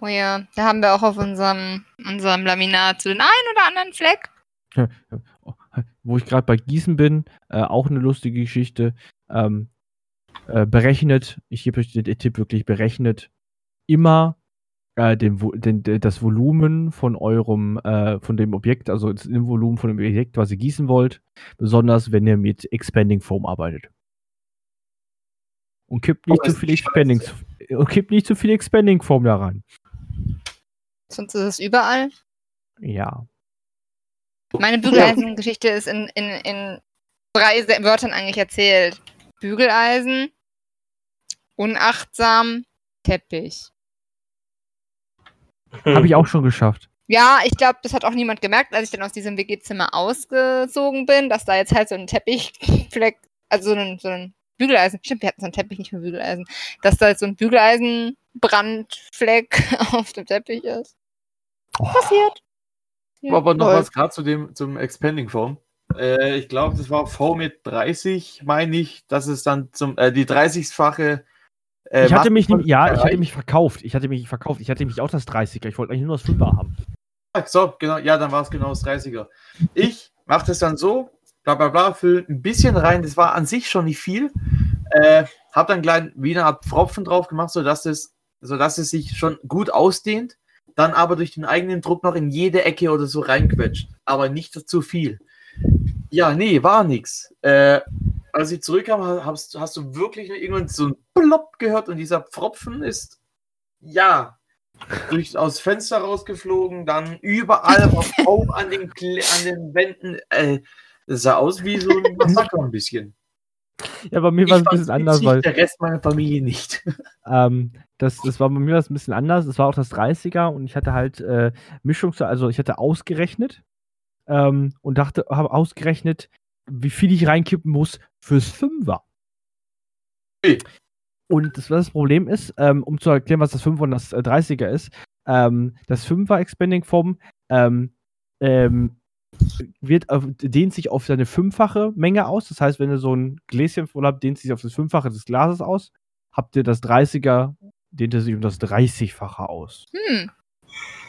Oh ja, da haben wir auch auf unserem, unserem Laminat so den einen oder anderen Fleck. Wo ich gerade bei Gießen bin, äh, auch eine lustige Geschichte. Ähm, äh, berechnet, ich gebe euch den Tipp wirklich, berechnet immer äh, den, den, de- das Volumen von eurem, äh, von dem Objekt, also das Volumen von dem Objekt, was ihr gießen wollt, besonders wenn ihr mit Expanding Foam arbeitet. Und kippt nicht Oh, zu viel Expanding, und kippt nicht zu viel Expanding Foam da rein. Sonst ist es überall. Ja. Meine Bügeleisengeschichte ist in, in, in drei Wörtern eigentlich erzählt. Bügeleisen, unachtsam, Teppich. Hm. Habe ich auch schon geschafft. Ja, ich glaube, das hat auch niemand gemerkt, als ich dann aus diesem WG-Zimmer ausgezogen bin, dass da jetzt halt so ein Teppichfleck, also so ein, so ein Bügeleisen, stimmt, wir hatten so einen Teppich, nicht mehr Bügeleisen, dass da jetzt so ein Bügeleisenbrandfleck auf dem Teppich ist. Oh. Passiert. Ja. Aber noch Toll. was gerade zu dem zum Expanding Foam. Äh, ich glaube, das war V mit 30, meine ich, dass es dann zum äh, die 30-fache. Äh, ich hatte mich, ja, ich hatte mich verkauft. Ich hatte mich verkauft. Ich hatte mich auch das 30er. Ich wollte eigentlich nur das 5er haben. So, genau, ja, dann war es genau das 30er. Ich mache das dann so, bla bla bla, fülle ein bisschen rein. Das war an sich schon nicht viel. Äh, hab dann gleich wie eine Art Pfropfen drauf gemacht, sodass es, sodass es sich schon gut ausdehnt. Dann aber durch den eigenen Druck noch in jede Ecke oder so reinquetscht. Aber nicht zu viel. Ja, nee, war nix. Äh, als ich zurückkam, ha- hast, hast du wirklich irgendwann so ein Plopp gehört und dieser Pfropfen ist, ja, durch aus Fenster rausgeflogen, dann überall war Foam an den, Kle- an den Wänden. Äh, das sah aus wie so ein Massaker ein bisschen. Ja, bei mir Ich war es ein bisschen anders, weil der Rest meiner Familie nicht. ähm, das, das war bei mir was ein bisschen anders. Es war auch das 30er und ich hatte halt äh, Mischung, also ich hatte ausgerechnet ähm, und dachte, habe ausgerechnet, wie viel ich reinkippen muss fürs 5er. Ui. Und das, was das Problem ist, ähm, um zu erklären, was das 5er und das äh, 30er ist, ähm, das 5er Expanding Foam ähm, ähm, wird auf, dehnt sich auf seine fünffache Menge aus. Das heißt, wenn ihr so ein Gläschen voll habt, dehnt sich auf das Fünffache des Glases aus. Habt ihr das 30er, dehnt er sich um das 30-fache aus. Hm.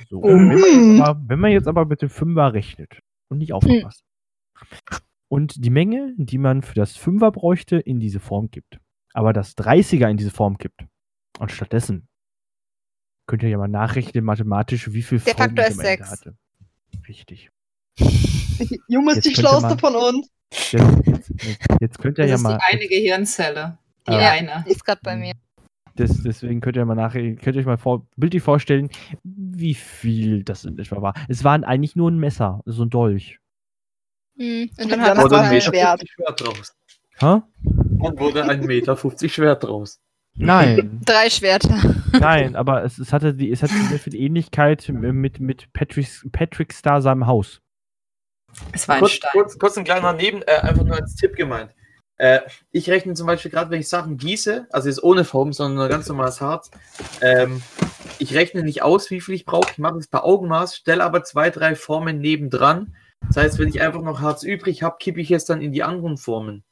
So. Oh. Wenn, man jetzt aber, wenn man jetzt aber mit dem Fünfer rechnet und nicht aufgepasst und die Menge, die man für das Fünfer bräuchte, in diese Form gibt, aber das 30er in diese Form gibt und stattdessen könnt ihr ja mal nachrechnen mathematisch, wie viel Der Form Faktor ist am Ende sechs. hatte. Richtig. Jung ist Jetzt die schlauste von uns. Jetzt, jetzt, jetzt, jetzt könnt ihr Das ja ist mal. die eine Gehirnzelle. Die Ja. eine. Die ist gerade bei mir. Das, deswegen könnt ihr mal nach, könnt ihr euch mal vor, bildlich vorstellen, wie viel das in etwa war. Es waren eigentlich nur ein Messer, so ein Dolch. Hm. Und Dann dann hat war ein Schwert. 50 Schwert draus. Hä? Dann wurde ein Meter 50 Schwert draus. Nein, drei Schwerter. nein, aber es, es hatte die, es hatte sehr viel Ähnlichkeit mit, mit Patrick, Patrick Star seinem Haus. Es war ein Kurz, Stein. kurz, kurz ein kleiner Neben, äh, einfach nur als Tipp gemeint. Äh, ich rechne zum Beispiel gerade, wenn ich Sachen gieße, also jetzt ohne Form, sondern ganz normales Harz, ähm, ich rechne nicht aus, wie viel ich brauche. Ich mache es per Augenmaß, stelle aber zwei, drei Formen nebendran. Das heißt, wenn ich einfach noch Harz übrig habe, kippe ich es dann in die anderen Formen.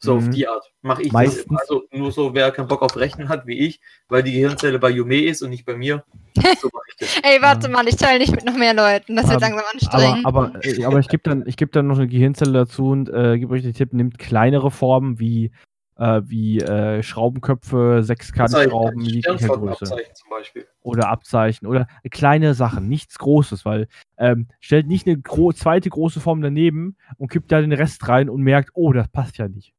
So auf Mhm. die Art. Mache ich Meistens. das. Also nur so, wer keinen Bock auf Rechnen hat wie ich, weil die Gehirnzelle bei Jume ist und nicht bei mir. So mache ich das. Ey, warte Ja. mal, ich teile nicht mit noch mehr Leuten. Das wird Ähm, langsam anstrengend. Aber, aber, äh, aber ich gebe dann, ich geb dann noch eine Gehirnzelle dazu und äh, gebe euch den Tipp, nehmt kleinere Formen wie äh, wie äh, Schraubenköpfe, Sechskantschrauben, jeglicher Größe. Sternflottenabzeichen zum Beispiel. Oder Abzeichen oder kleine Sachen, nichts Großes, weil ähm, stellt nicht eine gro zweite große Form daneben und kippt da den Rest rein und merkt, oh, das passt ja nicht.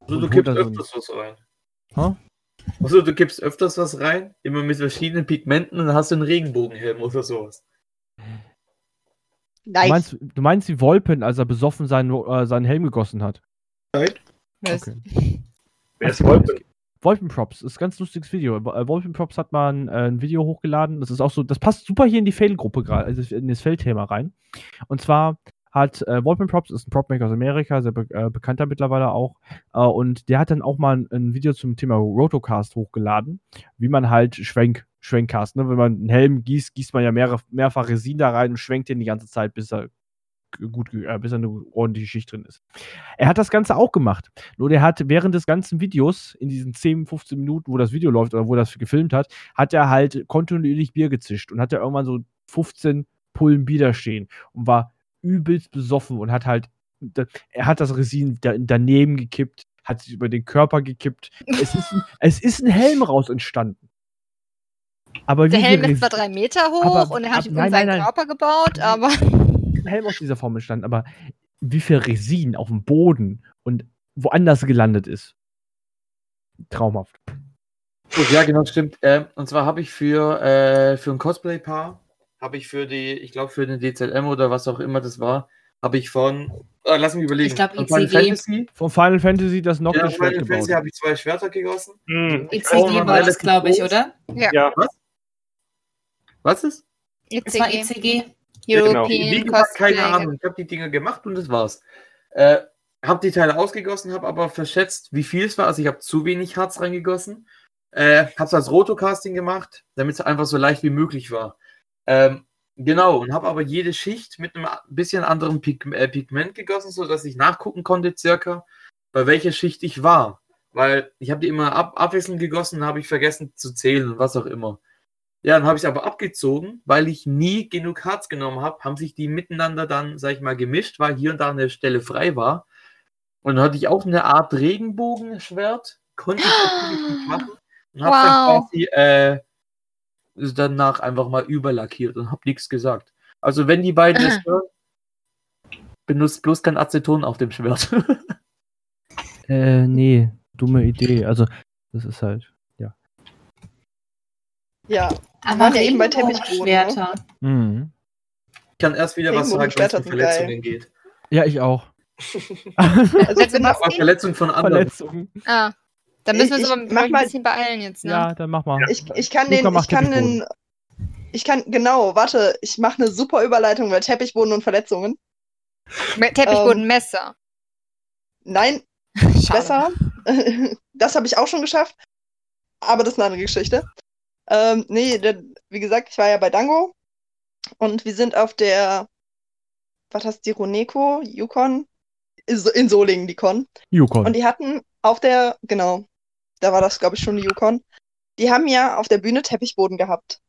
Also, du kippst da so öfters was rein. Hä? Also, du gibst öfters was rein, immer mit verschiedenen Pigmenten und dann hast du einen Regenbogenhelm oder sowas. Du Nice. meinst, du meinst wie Wolpen, als er besoffen seinen, äh, seinen Helm gegossen hat? Was? Okay. Wer ist Wolpe? Wolpenprops, ist ein ganz lustiges Video. Äh, Wolpenprops hat mal ein, äh, ein Video hochgeladen. Das ist auch so, das passt super hier in die Fail-Gruppe gerade, also in das Fail-Thema rein. Und zwar hat äh, Wolpenprops, ist ein Propmaker aus Amerika, sehr be äh, bekannter mittlerweile auch. Äh, und der hat dann auch mal ein, ein Video zum Thema Rotocast hochgeladen, wie man halt Schwenk, Schwenkcast, ne? Wenn man einen Helm gießt, gießt man ja mehr, mehrfach Resin da rein und schwenkt den die ganze Zeit, bis er gut, äh, bis da eine ordentliche Schicht drin ist. Er hat das Ganze auch gemacht. Nur der hat während des ganzen Videos, in diesen 10, 15 Minuten, wo das Video läuft oder wo er das gefilmt hat, hat er halt kontinuierlich Bier gezischt und hatte irgendwann so 15 Pullen Bier da stehen und war übelst besoffen und hat halt, er hat das Resin da, daneben gekippt, hat sich über den Körper gekippt. Es ist ein, es ist ein Helm raus entstanden. Aber Der Helm ist zwar drei Meter hoch Aber- und er hat ab- ihn nein, um seinen nein, nein. Körper gebaut, aber ein Helm aus dieser Form entstanden, aber wie viel Resin auf dem Boden und woanders gelandet ist. Traumhaft. Gut, ja, genau, stimmt. Ähm, und zwar habe ich für, äh, für ein Cosplay-Paar, habe ich für die, ich glaube für den DZM oder was auch immer das war, habe ich von, äh, lass mich überlegen, Ich glaub, von Final. Fantasy, Von Final Fantasy das ja, Noctis-Schwert Final. Fantasy habe ich zwei Schwerter gegossen. Hm, Oh, ECG war das, relativ glaube ich, oder? ja, Was ist? Es war ECG, Wie European gesagt, Cosplay. keine Ahnung. Ich habe die Dinger gemacht und das war's. Äh, habe die Teile ausgegossen, habe aber verschätzt, wie viel es war. Also ich habe zu wenig Harz reingegossen. Äh, habe es als Rotocasting gemacht, damit es einfach so leicht wie möglich war. Ähm, genau, und habe aber jede Schicht mit einem bisschen anderen Pig äh, Pigment gegossen, sodass ich nachgucken konnte, circa, bei welcher Schicht ich war. Weil ich habe die immer ab abwechselnd gegossen, habe ich vergessen zu zählen und was auch immer. Ja, dann habe ich aber abgezogen, weil ich nie genug Harz genommen habe, haben sich die miteinander dann, sag ich mal, gemischt, weil hier und da eine Stelle frei war. Und dann hatte ich auch eine Art Regenbogenschwert, konnte ich natürlich nicht machen. Und habe Wow. dann quasi äh, danach einfach mal überlackiert und habe nichts gesagt. Also wenn die beiden es hören, benutzt bloß kein Aceton auf dem Schwert. Äh, nee, dumme Idee. Also, das ist halt, ja. Ja, Aber waren ja eben bei Teppichboden, Regenbogenschwerter. Mhm. ich kann erst wieder was sagen, wenn es um Verletzungen geht. Ja, ich auch. also Also mach, Aber Verletzungen von anderen. Verletzungen. Ah, da müssen wir uns aber mach ein mal- bisschen beeilen jetzt, ne? Ja, dann mach mal. ich, ich kann Luca den, ich kann Teppichboden. den, ich kann, genau, warte, ich mache eine super Überleitung, weil Teppichboden und Verletzungen. Me- Teppichbodenmesser. Nein, Schade. besser. das habe ich auch schon geschafft. Aber das ist eine andere Geschichte. Ähm, nee, wie gesagt, ich war ja bei Dango. Und wir sind auf der, was heißt die, Roneko, Yukon? In Solingen, die Con. Yukon. Und die hatten auf der, genau, da war das, glaube ich, schon die Yukon. Die haben ja auf der Bühne Teppichboden gehabt.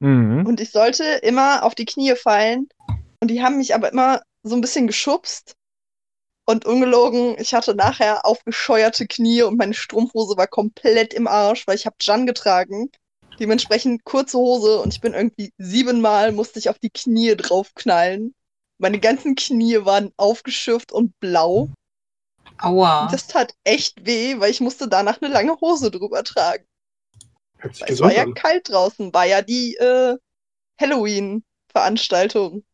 Mhm. Und ich sollte immer auf die Knie fallen. Und die haben mich aber immer so ein bisschen geschubst. Und ungelogen, ich hatte nachher aufgescheuerte Knie und meine Strumpfhose war komplett im Arsch, weil ich habe Jan getragen. Dementsprechend kurze Hose und ich bin irgendwie siebenmal musste ich auf die Knie draufknallen. Meine ganzen Knie waren aufgeschürft und blau. Aua. Das tat echt weh, weil ich musste danach eine lange Hose drüber tragen. hört sich Weil es war gesund ja an. kalt draußen, war ja die äh, Halloween-Veranstaltung.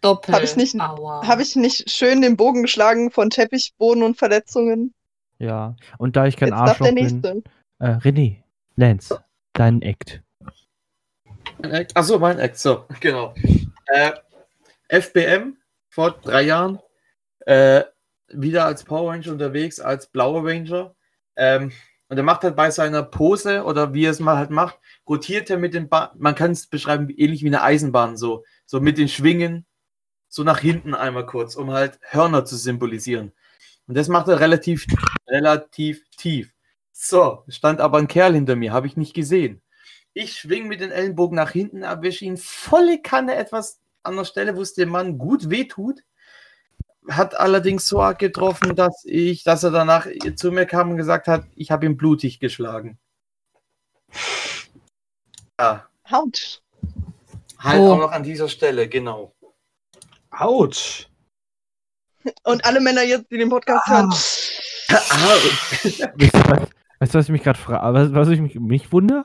Doppel. Hab ich nicht-. Habe ich nicht schön den Bogen geschlagen von Teppichboden und Verletzungen? Ja. Und da ich kein Jetzt darf Arschloch der bin. nächste. Äh, René, Lance, dein Act. Achso, mein Act, so, genau. Äh, FBM vor drei Jahren, äh, wieder als Power Ranger unterwegs, als blauer Ranger. Ähm, und er macht halt bei seiner Pose oder wie er es mal halt macht, rotiert er mit den ba man kann es beschreiben, ähnlich wie eine Eisenbahn, so, so mit den Schwingen, so nach hinten einmal kurz, um halt Hörner zu symbolisieren. Und das macht er relativ, relativ tief. So, stand aber ein Kerl hinter mir, habe ich nicht gesehen. Ich schwing mit den Ellenbogen nach hinten, erwische ihn volle Kanne etwas an der Stelle, wo es dem Mann gut wehtut. hat allerdings so arg getroffen, dass ich, dass er danach zu mir kam und gesagt hat, ich habe ihn blutig geschlagen. Ja, Haut. halt Oh. auch noch an dieser Stelle, genau. Autsch. Und alle Männer jetzt, die den Podcast Ah. hören. Ah, Weißt du, was, ich mich gerade frage? Was, was ich mich, mich wundere?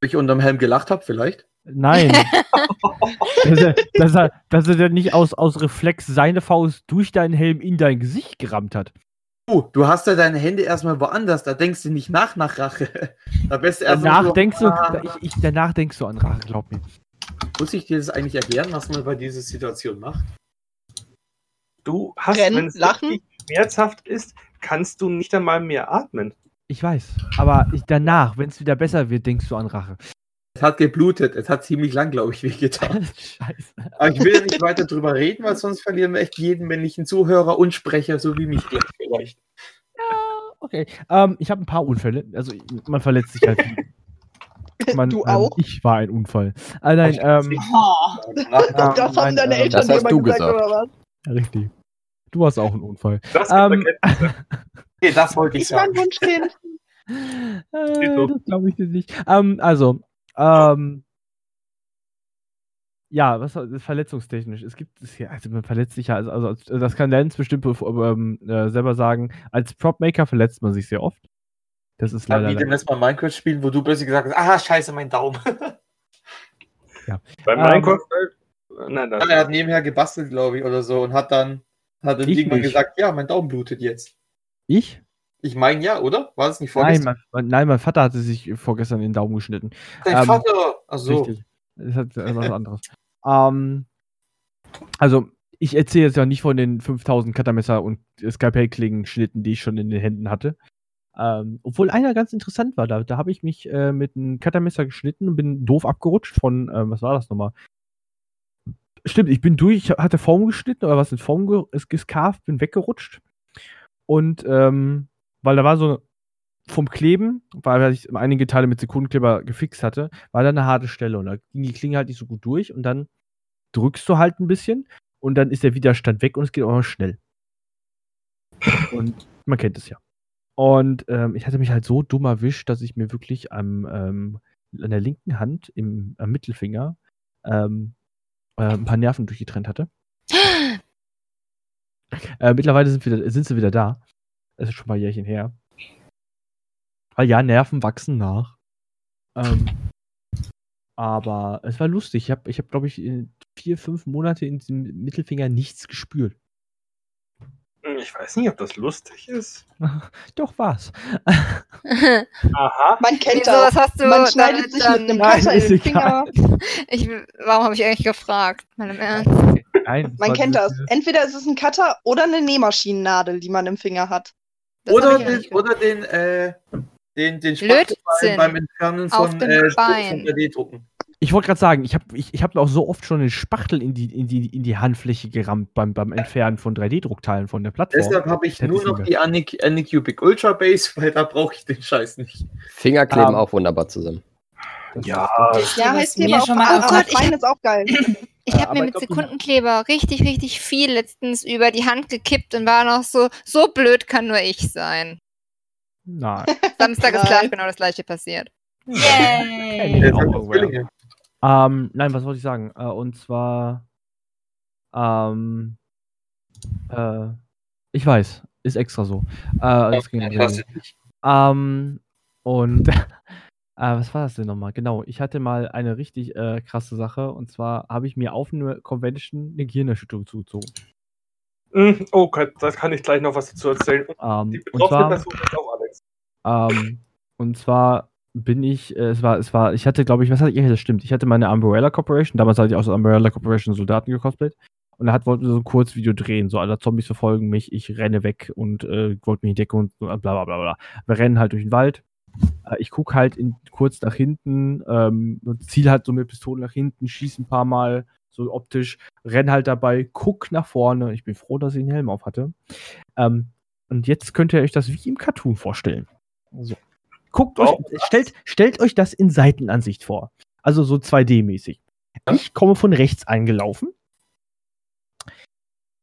ob ich unterm Helm gelacht habe, vielleicht? Nein. dass, er, dass, er, dass er dann nicht aus, aus Reflex seine Faust durch deinen Helm in dein Gesicht gerammt hat. Du, du hast ja deine Hände erstmal woanders, da denkst du nicht nach nach Rache. Da bist du erstmal Danach so, denkst du, ah, ich, ich, danach denkst du an Rache, glaub mir. Muss ich dir das eigentlich erklären, was man bei dieser Situation macht? Du hast, wenn es schmerzhaft ist, kannst du nicht einmal mehr atmen. Ich weiß. Aber ich, danach, wenn es wieder besser wird, denkst du an Rache. Es hat geblutet, es hat ziemlich lang, glaube ich, wehgetan. Scheiße. Aber ich will ja nicht weiter drüber reden, weil sonst verlieren wir echt jeden männlichen Zuhörer und Sprecher, so wie mich gleich vielleicht. Okay. Ähm, ich habe ein paar Unfälle. Also man verletzt sich halt. viel. Man, Du ähm, auch? ich war ein Unfall. Ah, nein, ähm, Oh. Das nein, haben deine ähm, Eltern das dir hast mal du gesagt, gesagt. oder was? richtig. Du warst auch ein Unfall. Das Ähm, ähm, Okay, das wollte ich Ich war ein sagen. Wunschkind. Äh, das glaube ich dir nicht. Ähm, also, ähm, ja, was war- verletzungstechnisch? Es gibt es hier, also man verletzt sich ja, also, also das kann Lenz bestimmt ähm, äh, selber sagen. Als Propmaker verletzt man sich sehr oft. Das ist Ja, leider. wie dem letzten Mal Minecraft spielen, wo du plötzlich gesagt hast, ah, scheiße, mein Daumen. bei ähm, Minecraft. äh, nein, das, er hat nebenher gebastelt, glaube ich, oder so, und hat dann, hat dann irgendwann nicht. gesagt, ja, mein Daumen blutet jetzt. Ich? Ich meine ja, oder? War das nicht Nein vorgestern? mein, mein, nein, mein Vater hatte sich vorgestern den Daumen geschnitten. Dein ähm, Vater! Achso. Richtig. Das hat was anderes. ähm, also, ich erzähle jetzt ja nicht von den 5000 Cuttermesser und Skalpellklingen-Schnitten, die ich schon in den Händen hatte. Ähm, obwohl einer ganz interessant war. Da, da habe ich mich äh, mit einem Cuttermesser geschnitten und bin doof abgerutscht von, äh, was war das nochmal? Stimmt, ich bin durch, hatte Form geschnitten oder was in Form ge ist gescarft, bin weggerutscht. Und ähm, weil da war so vom Kleben, weil ich einige Teile mit Sekundenkleber gefixt hatte, war da eine harte Stelle und da ging die Klinge halt nicht so gut durch und dann drückst du halt ein bisschen und dann ist der Widerstand weg und es geht auch mal schnell. Und man kennt es ja. Und ähm, ich hatte mich halt so dumm erwischt, dass ich mir wirklich am, ähm, an der linken Hand, im, am Mittelfinger, ähm, äh, ein paar Nerven durchgetrennt hatte. Äh, mittlerweile sind, wieder, sind sie wieder da. Das ist schon mal ein Jährchen her. Weil ja, Nerven wachsen nach. Ähm, aber es war lustig. Ich habe, ich hab, glaube ich, in vier, fünf Monate in diesem Mittelfinger nichts gespürt. Hm, Ich weiß nicht, ob das lustig ist. Doch war's. Aha. Man kennt Wieso, das. was hast du Man schneidet sich mit einem Messer in ist den Finger. Ich, warum habe ich eigentlich gefragt? Mal im Ernst. Nein, Man kennt das. Entweder ist es ein Cutter oder eine Nähmaschinennadel, die man im Finger hat. Das Oder den, gehört. oder den, äh, den, den Spachtelbein beim Entfernen von, äh, Bein. von 3D-Drucken. Ich wollte gerade sagen, ich habe ich, ich hab mir auch so oft schon den Spachtel in die, in die, in die Handfläche gerammt beim, beim Entfernen von 3D-Druckteilen von der Plattform. Deshalb habe ich nur noch die Anyc- Anycubic Ultra Base, weil da brauche ich den Scheiß nicht. Finger kleben Ähm, auch wunderbar zusammen. Ja, Ja, heißt mir schon auf mal Oh Gott, ich ist auch geil. Ich Ja, habe mir ich mit glaub, Sekundenkleber richtig, richtig viel letztens über die Hand gekippt und war noch so, so blöd kann nur ich sein. Nein. Samstag ist live genau das gleiche passiert. Yay! Zwillinge. Ähm, nein, was wollte ich sagen? Äh, und zwar, ähm, äh, ich weiß, ist extra so. Äh, das ging Ja, ähm, und, äh, was war das denn nochmal? Genau, ich hatte mal eine richtig äh, krasse Sache und zwar habe ich mir auf einer Convention eine Gehirnerschütterung zugezogen. Hm, Oh Gott, da kann ich gleich noch was dazu erzählen. Ähm, Die und betroffene zwar, Person ist auch Alex. Ähm, und zwar bin ich, äh, es war, es war, ich hatte, glaube ich, was hatte ich, ja, das stimmt, ich hatte meine Umbrella Corporation, damals hatte ich aus der Umbrella Corporation Soldaten gecosplayt und da hat, wollten wir so ein Kurzvideo drehen, so alle Zombies verfolgen mich, ich renne weg und äh, wollte mich Decke und bla bla bla bla. Wir rennen halt durch den Wald. Äh, ich gucke halt in, kurz nach hinten, ähm, ziel halt so mit Pistole nach hinten, schieße ein paar Mal, so optisch, renn halt dabei, guck nach vorne. Ich bin froh, dass ich einen Helm auf hatte. Ähm, und jetzt könnt ihr euch das wie im Cartoon vorstellen. So. Guckt euch, Wow. stellt, stellt euch das in Seitenansicht vor. Also so 2D-mäßig. Ich komme von rechts eingelaufen.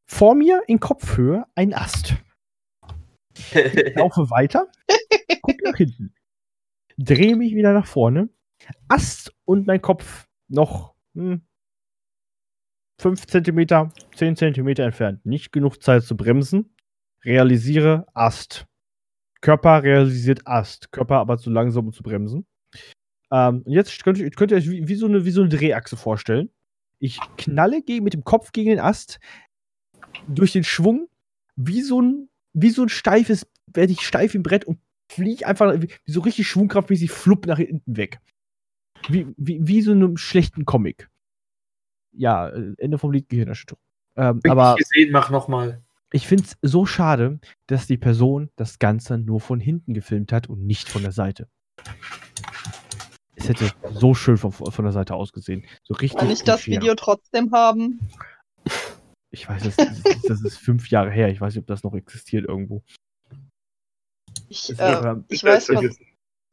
vor mir in Kopfhöhe ein Ast. Ich laufe weiter, guck nach hinten, drehe mich wieder nach vorne, Ast und mein Kopf noch hm, 5 cm, 10 cm entfernt. Nicht genug Zeit zu bremsen. Realisiere Ast. Körper realisiert Ast. Körper aber zu langsam, um zu bremsen. Ähm, jetzt könnt ihr, könnt ihr euch wie, wie, so eine, wie so eine Drehachse vorstellen. Ich knalle gegen, mit dem Kopf gegen den Ast durch den Schwung wie so ein, wie so ein steifes, werde ich steif im Brett und fliege einfach wie, so richtig schwungkraftmäßig flupp nach hinten weg. Wie, wie, wie so einem schlechten Comic. Ja, äh, Ende vom Lied Gehirnerschütterung. Ähm, aber gesehen, mach nochmal. ich finde es so schade, dass die Person das Ganze nur von hinten gefilmt hat und nicht von der Seite. Es hätte so schön von, von der Seite ausgesehen. So richtig. Kann ich das. Video trotzdem haben? Ich weiß, das, das, ist- das ist fünf Jahre her. Ich weiß nicht, ob das noch existiert irgendwo. Ich, äh, ich weiß was.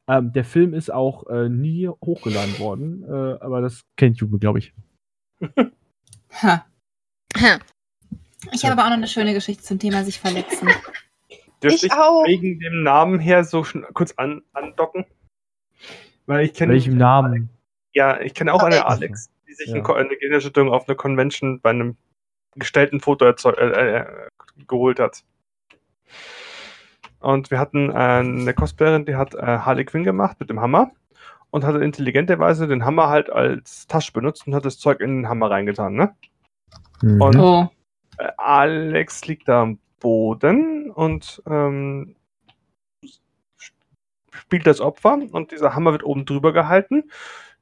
ähm, der Film ist auch äh, nie hochgeladen worden, äh, aber das kennt Juge, glaube ich. Ha. Ha. Ich habe aber auch noch eine schöne Geschichte zum Thema sich verletzen. Dürfte Ich ich auch. wegen dem Namen her so kurz an, andocken? Weil ich kenne Welchem Namen? ja, ich kenne auch eine Alex. Die sich Ja. eine Gehirnerschütterung auf einer Convention bei einem gestellten Foto äh, äh, geholt hat. Und wir hatten äh, eine Cosplayerin, die hat äh, Harley Quinn gemacht mit dem Hammer und hatte intelligenterweise den Hammer halt als Tasche benutzt und hat das Zeug in den Hammer reingetan, ne? Mhm. Und- Oh. Äh, Alex liegt da am Boden und ähm, spielt das Opfer und dieser Hammer wird oben drüber gehalten.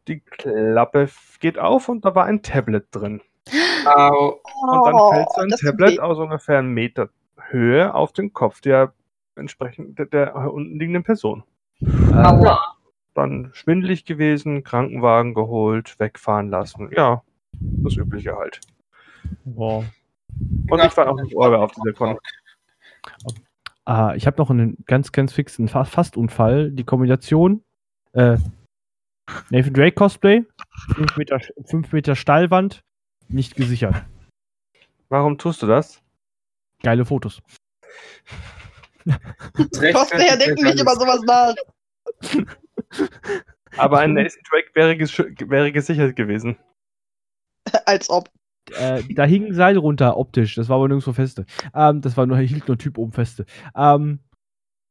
Die Klappe geht auf und da war ein Tablet drin. Au. Und dann Oh, fällt so ein Tablet aus ungefähr einem Meter Höhe auf den Kopf der entsprechend der, der unten liegenden Person. Äh. Dann schwindelig gewesen, Krankenwagen geholt, wegfahren lassen. Ja, das Übliche halt. wow. Und ich war auch nicht Orga auf dieser Con. Ah, ich habe noch einen ganz, ganz fixen Fa Fastunfall. Die Kombination äh, Nathan Drake Cosplay, 5 Meter, fünf Meter Stallwand, nicht gesichert. Warum tust du das? Geile Fotos. Cosplayer denken nicht über sowas nach. Aber ein Nathan Drake wäre, gesch- wäre gesichert gewesen. Als ob. Äh, da hing ein Seil runter, optisch. Das war aber nirgendwo feste. Ähm, das war nur, hielt nur Typ oben feste. Ähm,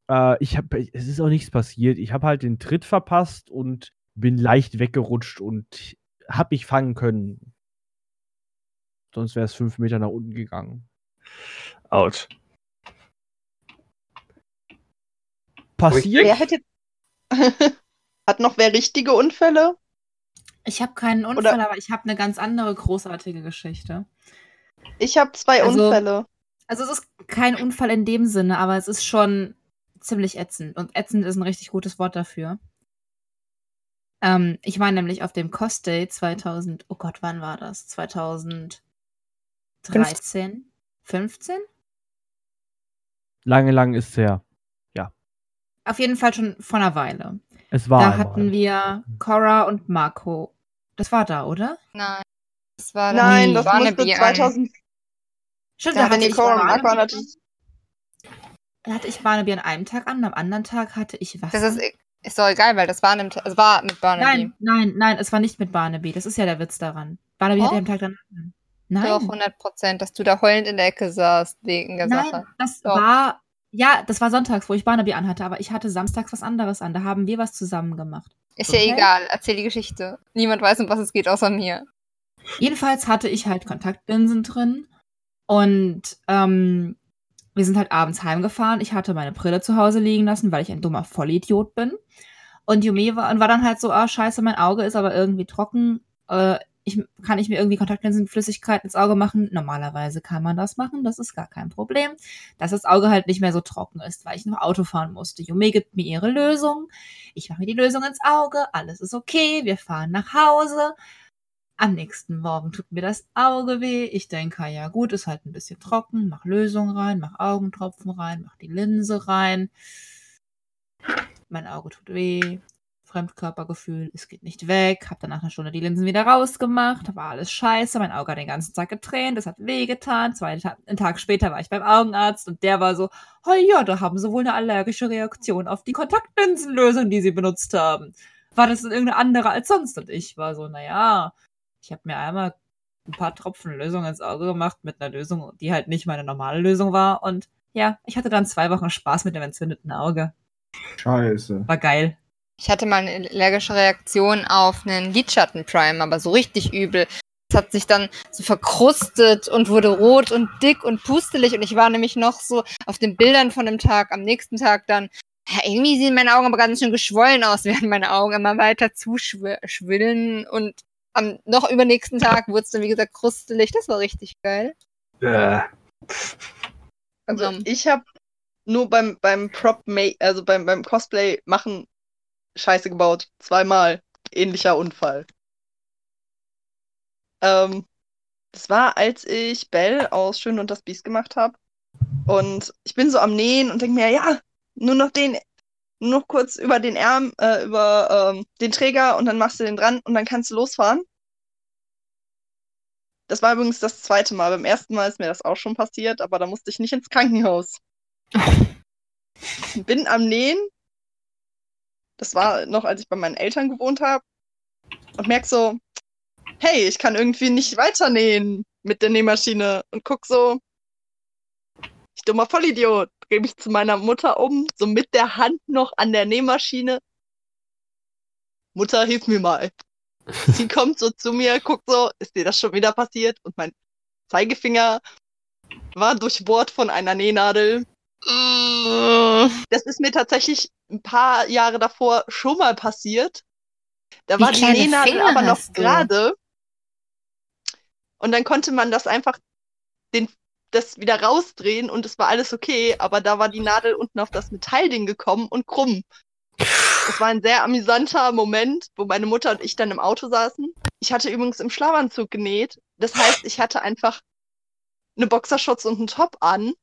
äh, ich hab, es ist auch nichts passiert. Ich habe halt den Tritt verpasst und bin leicht weggerutscht und hab mich fangen können. Sonst wäre es fünf Meter nach unten gegangen. Autsch. Passiert? Wer hätte. Hat noch wer richtige Unfälle? Ich habe keinen Unfall, Oder- aber ich habe eine ganz andere großartige Geschichte. Ich habe zwei Also- Unfälle. Also es ist kein Unfall in dem Sinne, aber es ist schon ziemlich ätzend. Und ätzend ist ein richtig gutes Wort dafür. Ähm, ich war nämlich auf dem Cost Day 2000, oh Gott, wann war das? 2013? 15? Lange, lange ist es her. Auf jeden Fall schon vor einer Weile. Es war. da einmal. hatten wir Cora und Marco. Das war da, oder? Nein. Das war Nein, nie. das Barnaby musste an. 2000. Stimmt, Da hatte ich Cora und Marco Barnaby- natürlich. Da hatte ich Barnaby an einem Tag an, am anderen Tag hatte ich was. Das ist, ist doch egal, weil das war, an einem, es war mit Barnaby. nein, nein, nein, es war nicht mit Barnaby. Das ist ja der Witz daran. Barnaby Oh? hatte am Tag danach. an. Nein, Doch, 100 Prozent, dass du da heulend in der Ecke saßt wegen der nein, Sache. das Doch. war, ja, das war sonntags, wo ich Barnaby anhatte, aber ich hatte samstags was anderes an. Da haben wir was zusammen gemacht. Ist ja Okay. egal, erzähl die Geschichte. Niemand weiß, um was es geht, außer mir. Jedenfalls hatte ich halt Kontaktlinsen drin und ähm, wir sind halt abends heimgefahren. Ich hatte meine Brille zu Hause liegen lassen, weil ich ein dummer Vollidiot bin. Und Yume war, und war dann halt so, ah, scheiße, mein Auge ist aber irgendwie trocken. Äh, ich, kann ich mir irgendwie Kontaktlinsenflüssigkeit ins Auge machen? Normalerweise kann man das machen, das ist gar kein Problem. Dass das Auge halt nicht mehr so trocken ist, weil ich noch Auto fahren musste. Yume gibt mir ihre Lösung. Ich mache mir die Lösung ins Auge, alles ist okay, wir fahren nach Hause. Am nächsten Morgen tut mir das Auge weh. Ich denke, ja gut, ist halt ein bisschen trocken. Mach Lösung rein, mach Augentropfen rein, mach die Linse rein. Mein Auge tut weh. Fremdkörpergefühl, es geht nicht weg, hab dann nach einer Stunde die Linsen wieder rausgemacht, war alles scheiße, mein Auge hat den ganzen Tag getränt, es hat wehgetan. Zwei Ta einen Tag später war ich beim Augenarzt und der war so, oh ja, da haben sie wohl eine allergische Reaktion auf die Kontaktlinsenlösung, die sie benutzt haben. War das irgendeine andere als sonst? Und ich war so, naja, ich habe mir einmal ein paar Tropfen Lösung ins Auge gemacht mit einer Lösung, die halt nicht meine normale Lösung war und ja, ich hatte dann zwei Wochen Spaß mit dem entzündeten Auge. Scheiße. War geil. Ich hatte mal eine allergische Reaktion auf einen Lidschatten-Prime, aber so richtig übel. Es hat sich dann so verkrustet und wurde rot und dick und pustelig und ich war nämlich noch so auf den Bildern von dem Tag, am nächsten Tag dann, ja, irgendwie sehen meine Augen aber ganz schön geschwollen aus, während meine Augen immer weiter zuschwillen und am noch übernächsten Tag wurde es dann, wie gesagt, krustelig. Das war richtig geil. Äh, Also ich habe nur beim, beim Prop Make, also beim, beim Cosplay machen Scheiße gebaut. Zweimal. Ähnlicher Unfall. Ähm, das war, als ich Belle aus Schön und das Biest gemacht habe. Und ich bin so am Nähen und denke mir, ja, nur noch den, nur noch kurz über den Arm, äh, über ähm, den Träger und dann machst du den dran und dann kannst du losfahren. Das war übrigens das zweite Mal. Beim ersten Mal ist mir das auch schon passiert, aber da musste ich nicht ins Krankenhaus. Bin am Nähen. Das war noch, als ich bei meinen Eltern gewohnt habe. Und merk so, hey, ich kann irgendwie nicht weiter nähen mit der Nähmaschine. Und guck so, ich dummer Vollidiot. Dreh mich zu meiner Mutter um, so mit der Hand noch an der Nähmaschine. Mutter, hilf mir mal. Sie kommt so zu mir, guckt so, ist dir das schon wieder passiert? Und mein Zeigefinger war durchbohrt von einer Nähnadel. Das ist mir tatsächlich ein paar Jahre davor schon mal passiert. Da Wie war die Nähnadel aber noch gerade. Und dann konnte man das einfach den, das wieder rausdrehen und es war alles okay, aber da war die Nadel unten auf das Metallding gekommen und krumm. Das war ein sehr amüsanter Moment, wo meine Mutter und ich dann im Auto saßen. Ich hatte übrigens im Schlafanzug genäht. Das heißt, ich hatte einfach eine Boxershorts und einen Top an.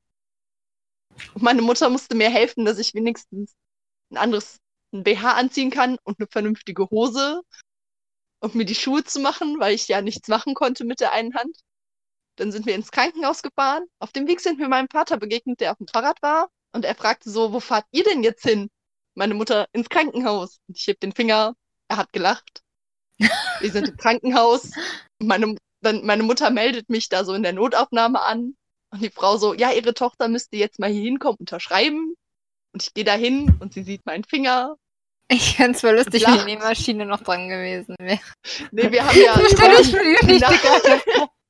Und meine Mutter musste mir helfen, dass ich wenigstens ein anderes ein BH anziehen kann und eine vernünftige Hose und mir die Schuhe zu machen, weil ich ja nichts machen konnte mit der einen Hand. Dann sind wir ins Krankenhaus gefahren. Auf dem Weg sind wir meinem Vater begegnet, der auf dem Fahrrad war. Und er fragte so, wo fahrt ihr denn jetzt hin? Meine Mutter ins Krankenhaus. Und ich heb den Finger. Er hat gelacht. Wir sind im Krankenhaus. Meine, dann, meine Mutter meldet mich da so in der Notaufnahme an. Und die Frau so, ja, ihre Tochter müsste jetzt mal hier hinkommen, unterschreiben. Und ich gehe da hin und sie sieht meinen Finger. Ich fände es voll lustig, wenn die Lacht. Nähmaschine noch dran gewesen wäre. Nee, wir haben ja. Ich mir die Nadel,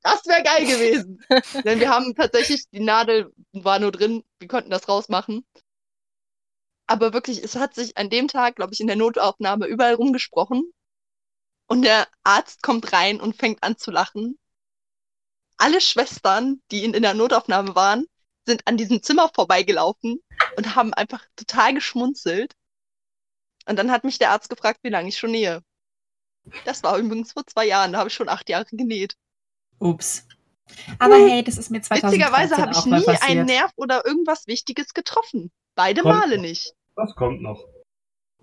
das wäre geil gewesen. Denn wir haben tatsächlich, die Nadel war nur drin, wir konnten das rausmachen. Aber wirklich, es hat sich an dem Tag, glaube ich, in der Notaufnahme überall rumgesprochen. Und der Arzt kommt rein und fängt an zu lachen. Alle Schwestern, die in, in der Notaufnahme waren, sind an diesem Zimmer vorbeigelaufen und haben einfach total geschmunzelt. Und dann hat mich der Arzt gefragt, wie lange ich schon nähe. Das war übrigens vor zwei Jahren, da habe ich schon acht Jahre genäht. Ups. Aber hey, das ist mir 2013 Witzigerweise habe ich nie passiert. einen Nerv oder irgendwas Wichtiges getroffen. Beide Kommt Male noch. nicht. das kommt noch.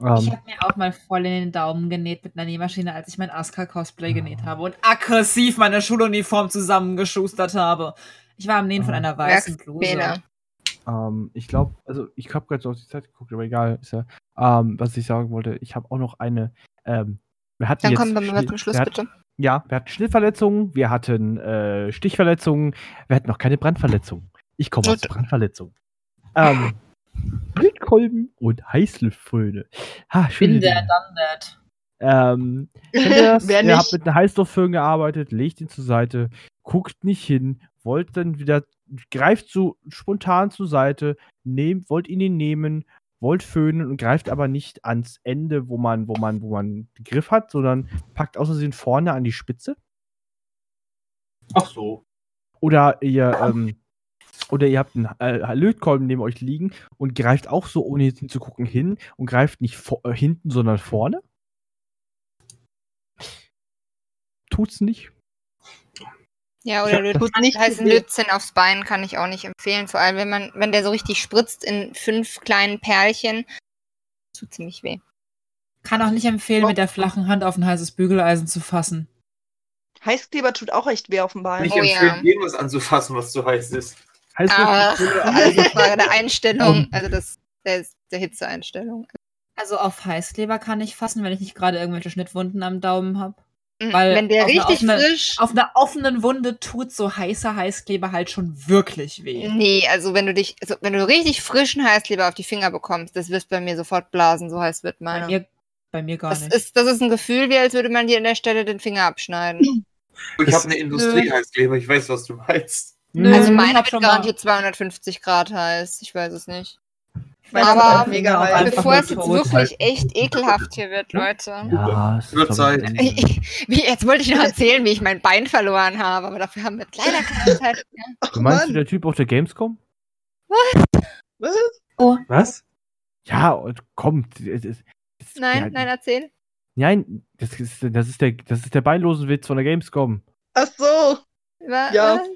Ich Ähm, habe mir auch mal voll in den Daumen genäht mit einer Nähmaschine, als ich mein Asuka-Cosplay genäht habe und aggressiv meine Schuluniform zusammengeschustert habe. Ich war am Nähen von Ah. einer weißen Bluse. Ähm, ich glaube, also ich habe gerade so auf die Zeit geguckt, aber egal, ist ja. Ähm, was ich sagen wollte, ich habe auch noch eine. Ähm, wir hatten Dann jetzt kommen wir mal zum Schluss, bitte. Ja, wir hatten Schnittverletzungen, wir hatten äh, Stichverletzungen, wir hatten noch keine Brandverletzungen. Ich komme aus. Brandverletzungen. Ähm, Wildkolben und Heißluftföhne. Ha, schön. Bin der done that. Ähm, das? Wer ihr habt mit einer Heißluftföhn gearbeitet, legt ihn zur Seite, guckt nicht hin, wollt dann wieder, greift so spontan zur Seite, nehmt, wollt ihn ihn nehmen, wollt föhnen und greift aber nicht ans Ende, wo man, wo man, wo man den Griff hat, sondern packt aus Versehen vorne an die Spitze. Ach so. Oder ihr, ähm, oder ihr habt einen äh, Lötkolben neben euch liegen und greift auch so, ohne jetzt hinzugucken, hin und greift nicht vor, äh, hinten, sondern vorne. Tut's nicht. Ja, oder Ja, du tut nicht heißen. Lötzinn aufs Bein kann ich auch nicht empfehlen. Vor allem, wenn man, wenn der so richtig spritzt in fünf kleinen Perlchen, tut ziemlich weh. Kann auch nicht empfehlen, mit der flachen Hand auf ein heißes Bügeleisen zu fassen. Heißkleber tut auch echt weh auf dem Bein. Nicht Oh empfehlen, ja. irgendwas anzufassen, was zu heiß ist. Heißt Ach, das, also Frage der Einstellung, also das, der, der Hitzeeinstellung. Also auf Heißkleber kann ich fassen, wenn ich nicht gerade irgendwelche Schnittwunden am Daumen habe. Mhm, Weil Wenn der auf einer richtig offenen- frisch. Auf einer offenen Wunde tut so heißer Heißkleber halt schon wirklich weh. Nee, also wenn du dich, also wenn du richtig frischen Heißkleber auf die Finger bekommst, das wirst bei mir sofort blasen, so heiß wird Bei meiner. mir, bei mir gar Das nicht. ist, das ist ein Gefühl, wie als würde man dir an der Stelle den Finger abschneiden. Ich habe eine Industrieheißkleber, ich weiß, was du meinst. Nö, Also meine wird garantiert 250 Grad heiß. Ich weiß es nicht. Meine Aber mega Bevor es jetzt wirklich echt ekelhaft hier wird, Leute. ja, es Wird Zeit. Ich, wie, jetzt wollte ich noch erzählen, wie ich mein Bein verloren habe, aber dafür haben wir leider keine Zeit mehr. Du meinst du der Typ auf der Gamescom? Was? Was? Ja, und kommt. Es, es, es, Nein, ja, nein, erzähl. Nein, das ist, das ist der, das ist der beinlose Witz von der Gamescom. Ach so. Wa- Ja. was?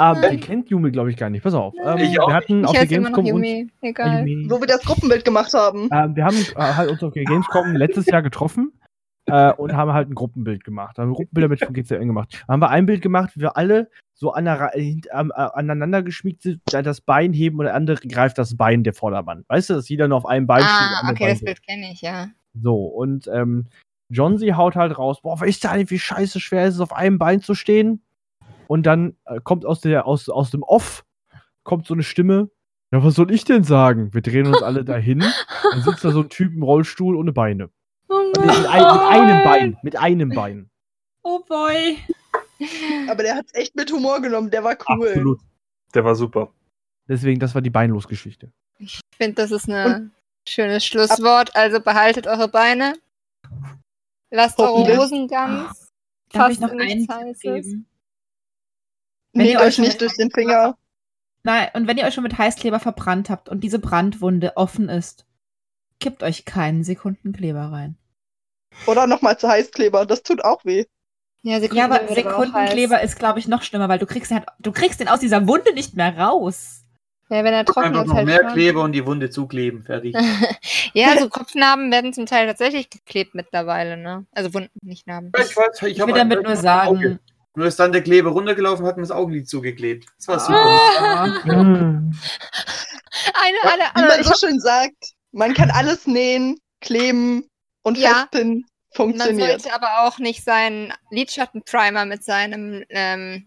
Aber Nein. ihr kennt Yumi, glaube ich, gar nicht. Pass auf. Ähm, Ich auch wir hatten Ich auf der heiße immer noch Gamescom uns, Yumi. Ah, Egal. Yumi. Wo wir das Gruppenbild gemacht haben. Ähm, wir haben uns, äh, halt uns auf der Gamescom letztes Jahr getroffen äh, und haben halt ein Gruppenbild gemacht. Haben Gruppenbilder mit von GCN gemacht. Haben wir ein Bild gemacht, wie wir alle so an äh, aneinander geschmiegt sind, da das Bein heben und der andere greift das Bein der Vordermann. Weißt du, dass jeder nur auf einem Bein steht. Ah, andere okay, Bein das. Bild kenne ich, ja. So, und ähm, John sie haut halt raus, boah, weißt du eigentlich, wie scheiße schwer ist es, auf einem Bein zu stehen? Und dann äh, kommt aus, der, aus, aus dem Off, kommt so eine Stimme, ja, was soll ich denn sagen? Wir drehen uns alle dahin, dann sitzt da so ein Typ im Rollstuhl ohne Beine. Oh Nee, mit, ein, mit einem Bein, mit einem Bein. Oh boy. Aber der hat's echt mit Humor genommen. Der war cool. Absolut. Der war super. Deswegen, das war die Beinlos-Geschichte. Ich finde, das ist ein schönes Schlusswort. Also behaltet eure Beine. Lasst eure. Hosen ganz. Darf ich Fast noch nichts einen Tipp Heißes. geben? Wenn ihr euch nicht durch den Finger. Nein, und wenn ihr euch schon mit Heißkleber verbrannt habt und diese Brandwunde offen ist, kippt euch keinen Sekunden Kleber rein. Oder nochmal zu Heißkleber. Das tut auch weh. Ja, Ja, aber Sekundenkleber ist, glaube ich, noch schlimmer, weil du kriegst, den halt, du kriegst den aus dieser Wunde nicht mehr raus. Ja, wenn er trocken Einfach ist, noch halt mehr schon. Kleber und die Wunde zukleben. Fertig. ja, so Kopfnarben werden zum Teil tatsächlich geklebt mittlerweile, ne? Also Wunden, nicht Narben. Ja, ich weiß, ich Ich will damit nur Auge. sagen, Nur ist dann der Kleber runtergelaufen, hat mir das Augenlid zugeklebt. Das war super. ah, Eine, alle, Wie alle, man ich so schön sagt, man kann alles nähen, kleben und Ja. festpinnen. man Funktioniert. sollte aber auch nicht seinen Lidschattenprimer mit seinem, ähm,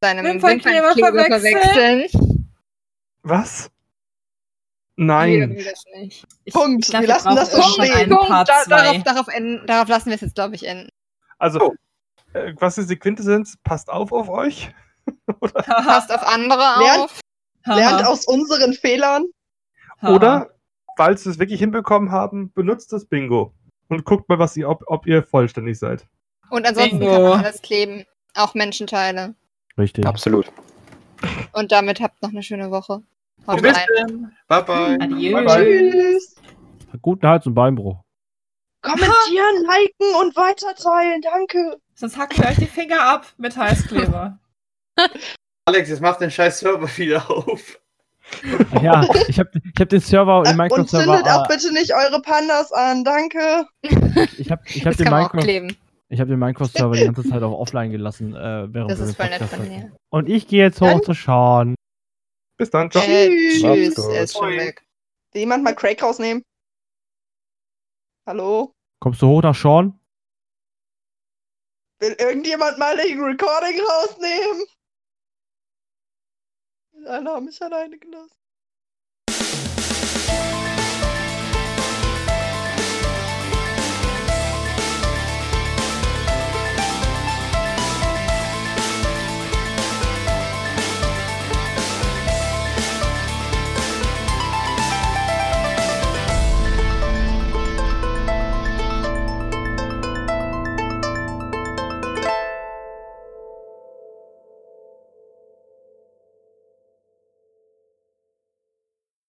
seinem Wimpernkleber verwechseln. verwechseln. Was? Nee, Nein. nicht. ich, Punkt. ich glaub, Wir lassen das so stehen. Punkt, darauf, darauf, enden, darauf lassen wir es jetzt, glaube ich, enden. Also, äh, was ist die Quintessenz? Passt auf auf euch. Passt auf andere Lernt- auf. Lernt aus unseren Fehlern. Oder, falls wir es wirklich hinbekommen haben, benutzt das Bingo. Und guckt mal, was ihr, ob, ob ihr vollständig seid. Und ansonsten Bingo. kann man alles kleben. Auch Menschenteile. Richtig. Absolut. Und damit habt noch eine schöne Woche. Haut Bis rein. dann. Bye bye. Adieu. Bye bye. Tschüss. Guten Hals- und Beinbruch. Kommentieren, liken und weiterteilen. Danke. Sonst hackt ihr euch die Finger ab mit Heißkleber. Alex, jetzt mach den scheiß Server wieder auf. Ja, ich habe ich hab den Server, den Äh, und zündet Minecraft-Server. auch bitte nicht eure Pandas an. Danke. ich habe ich hab Das den auch Minecraft, ich hab den Minecraft-Server die ganze Zeit auf offline gelassen, äh, während Das ist voll nett von dir. Und ich gehe jetzt hoch Dann- zu Sean. Bis dann. Ciao. Tschüss. er ist schon weg. Will jemand mal Craig rausnehmen? Hallo? Kommst du hoch nach Sean? Will irgendjemand mal den Recording rausnehmen? Alle haben mich alleine gelassen.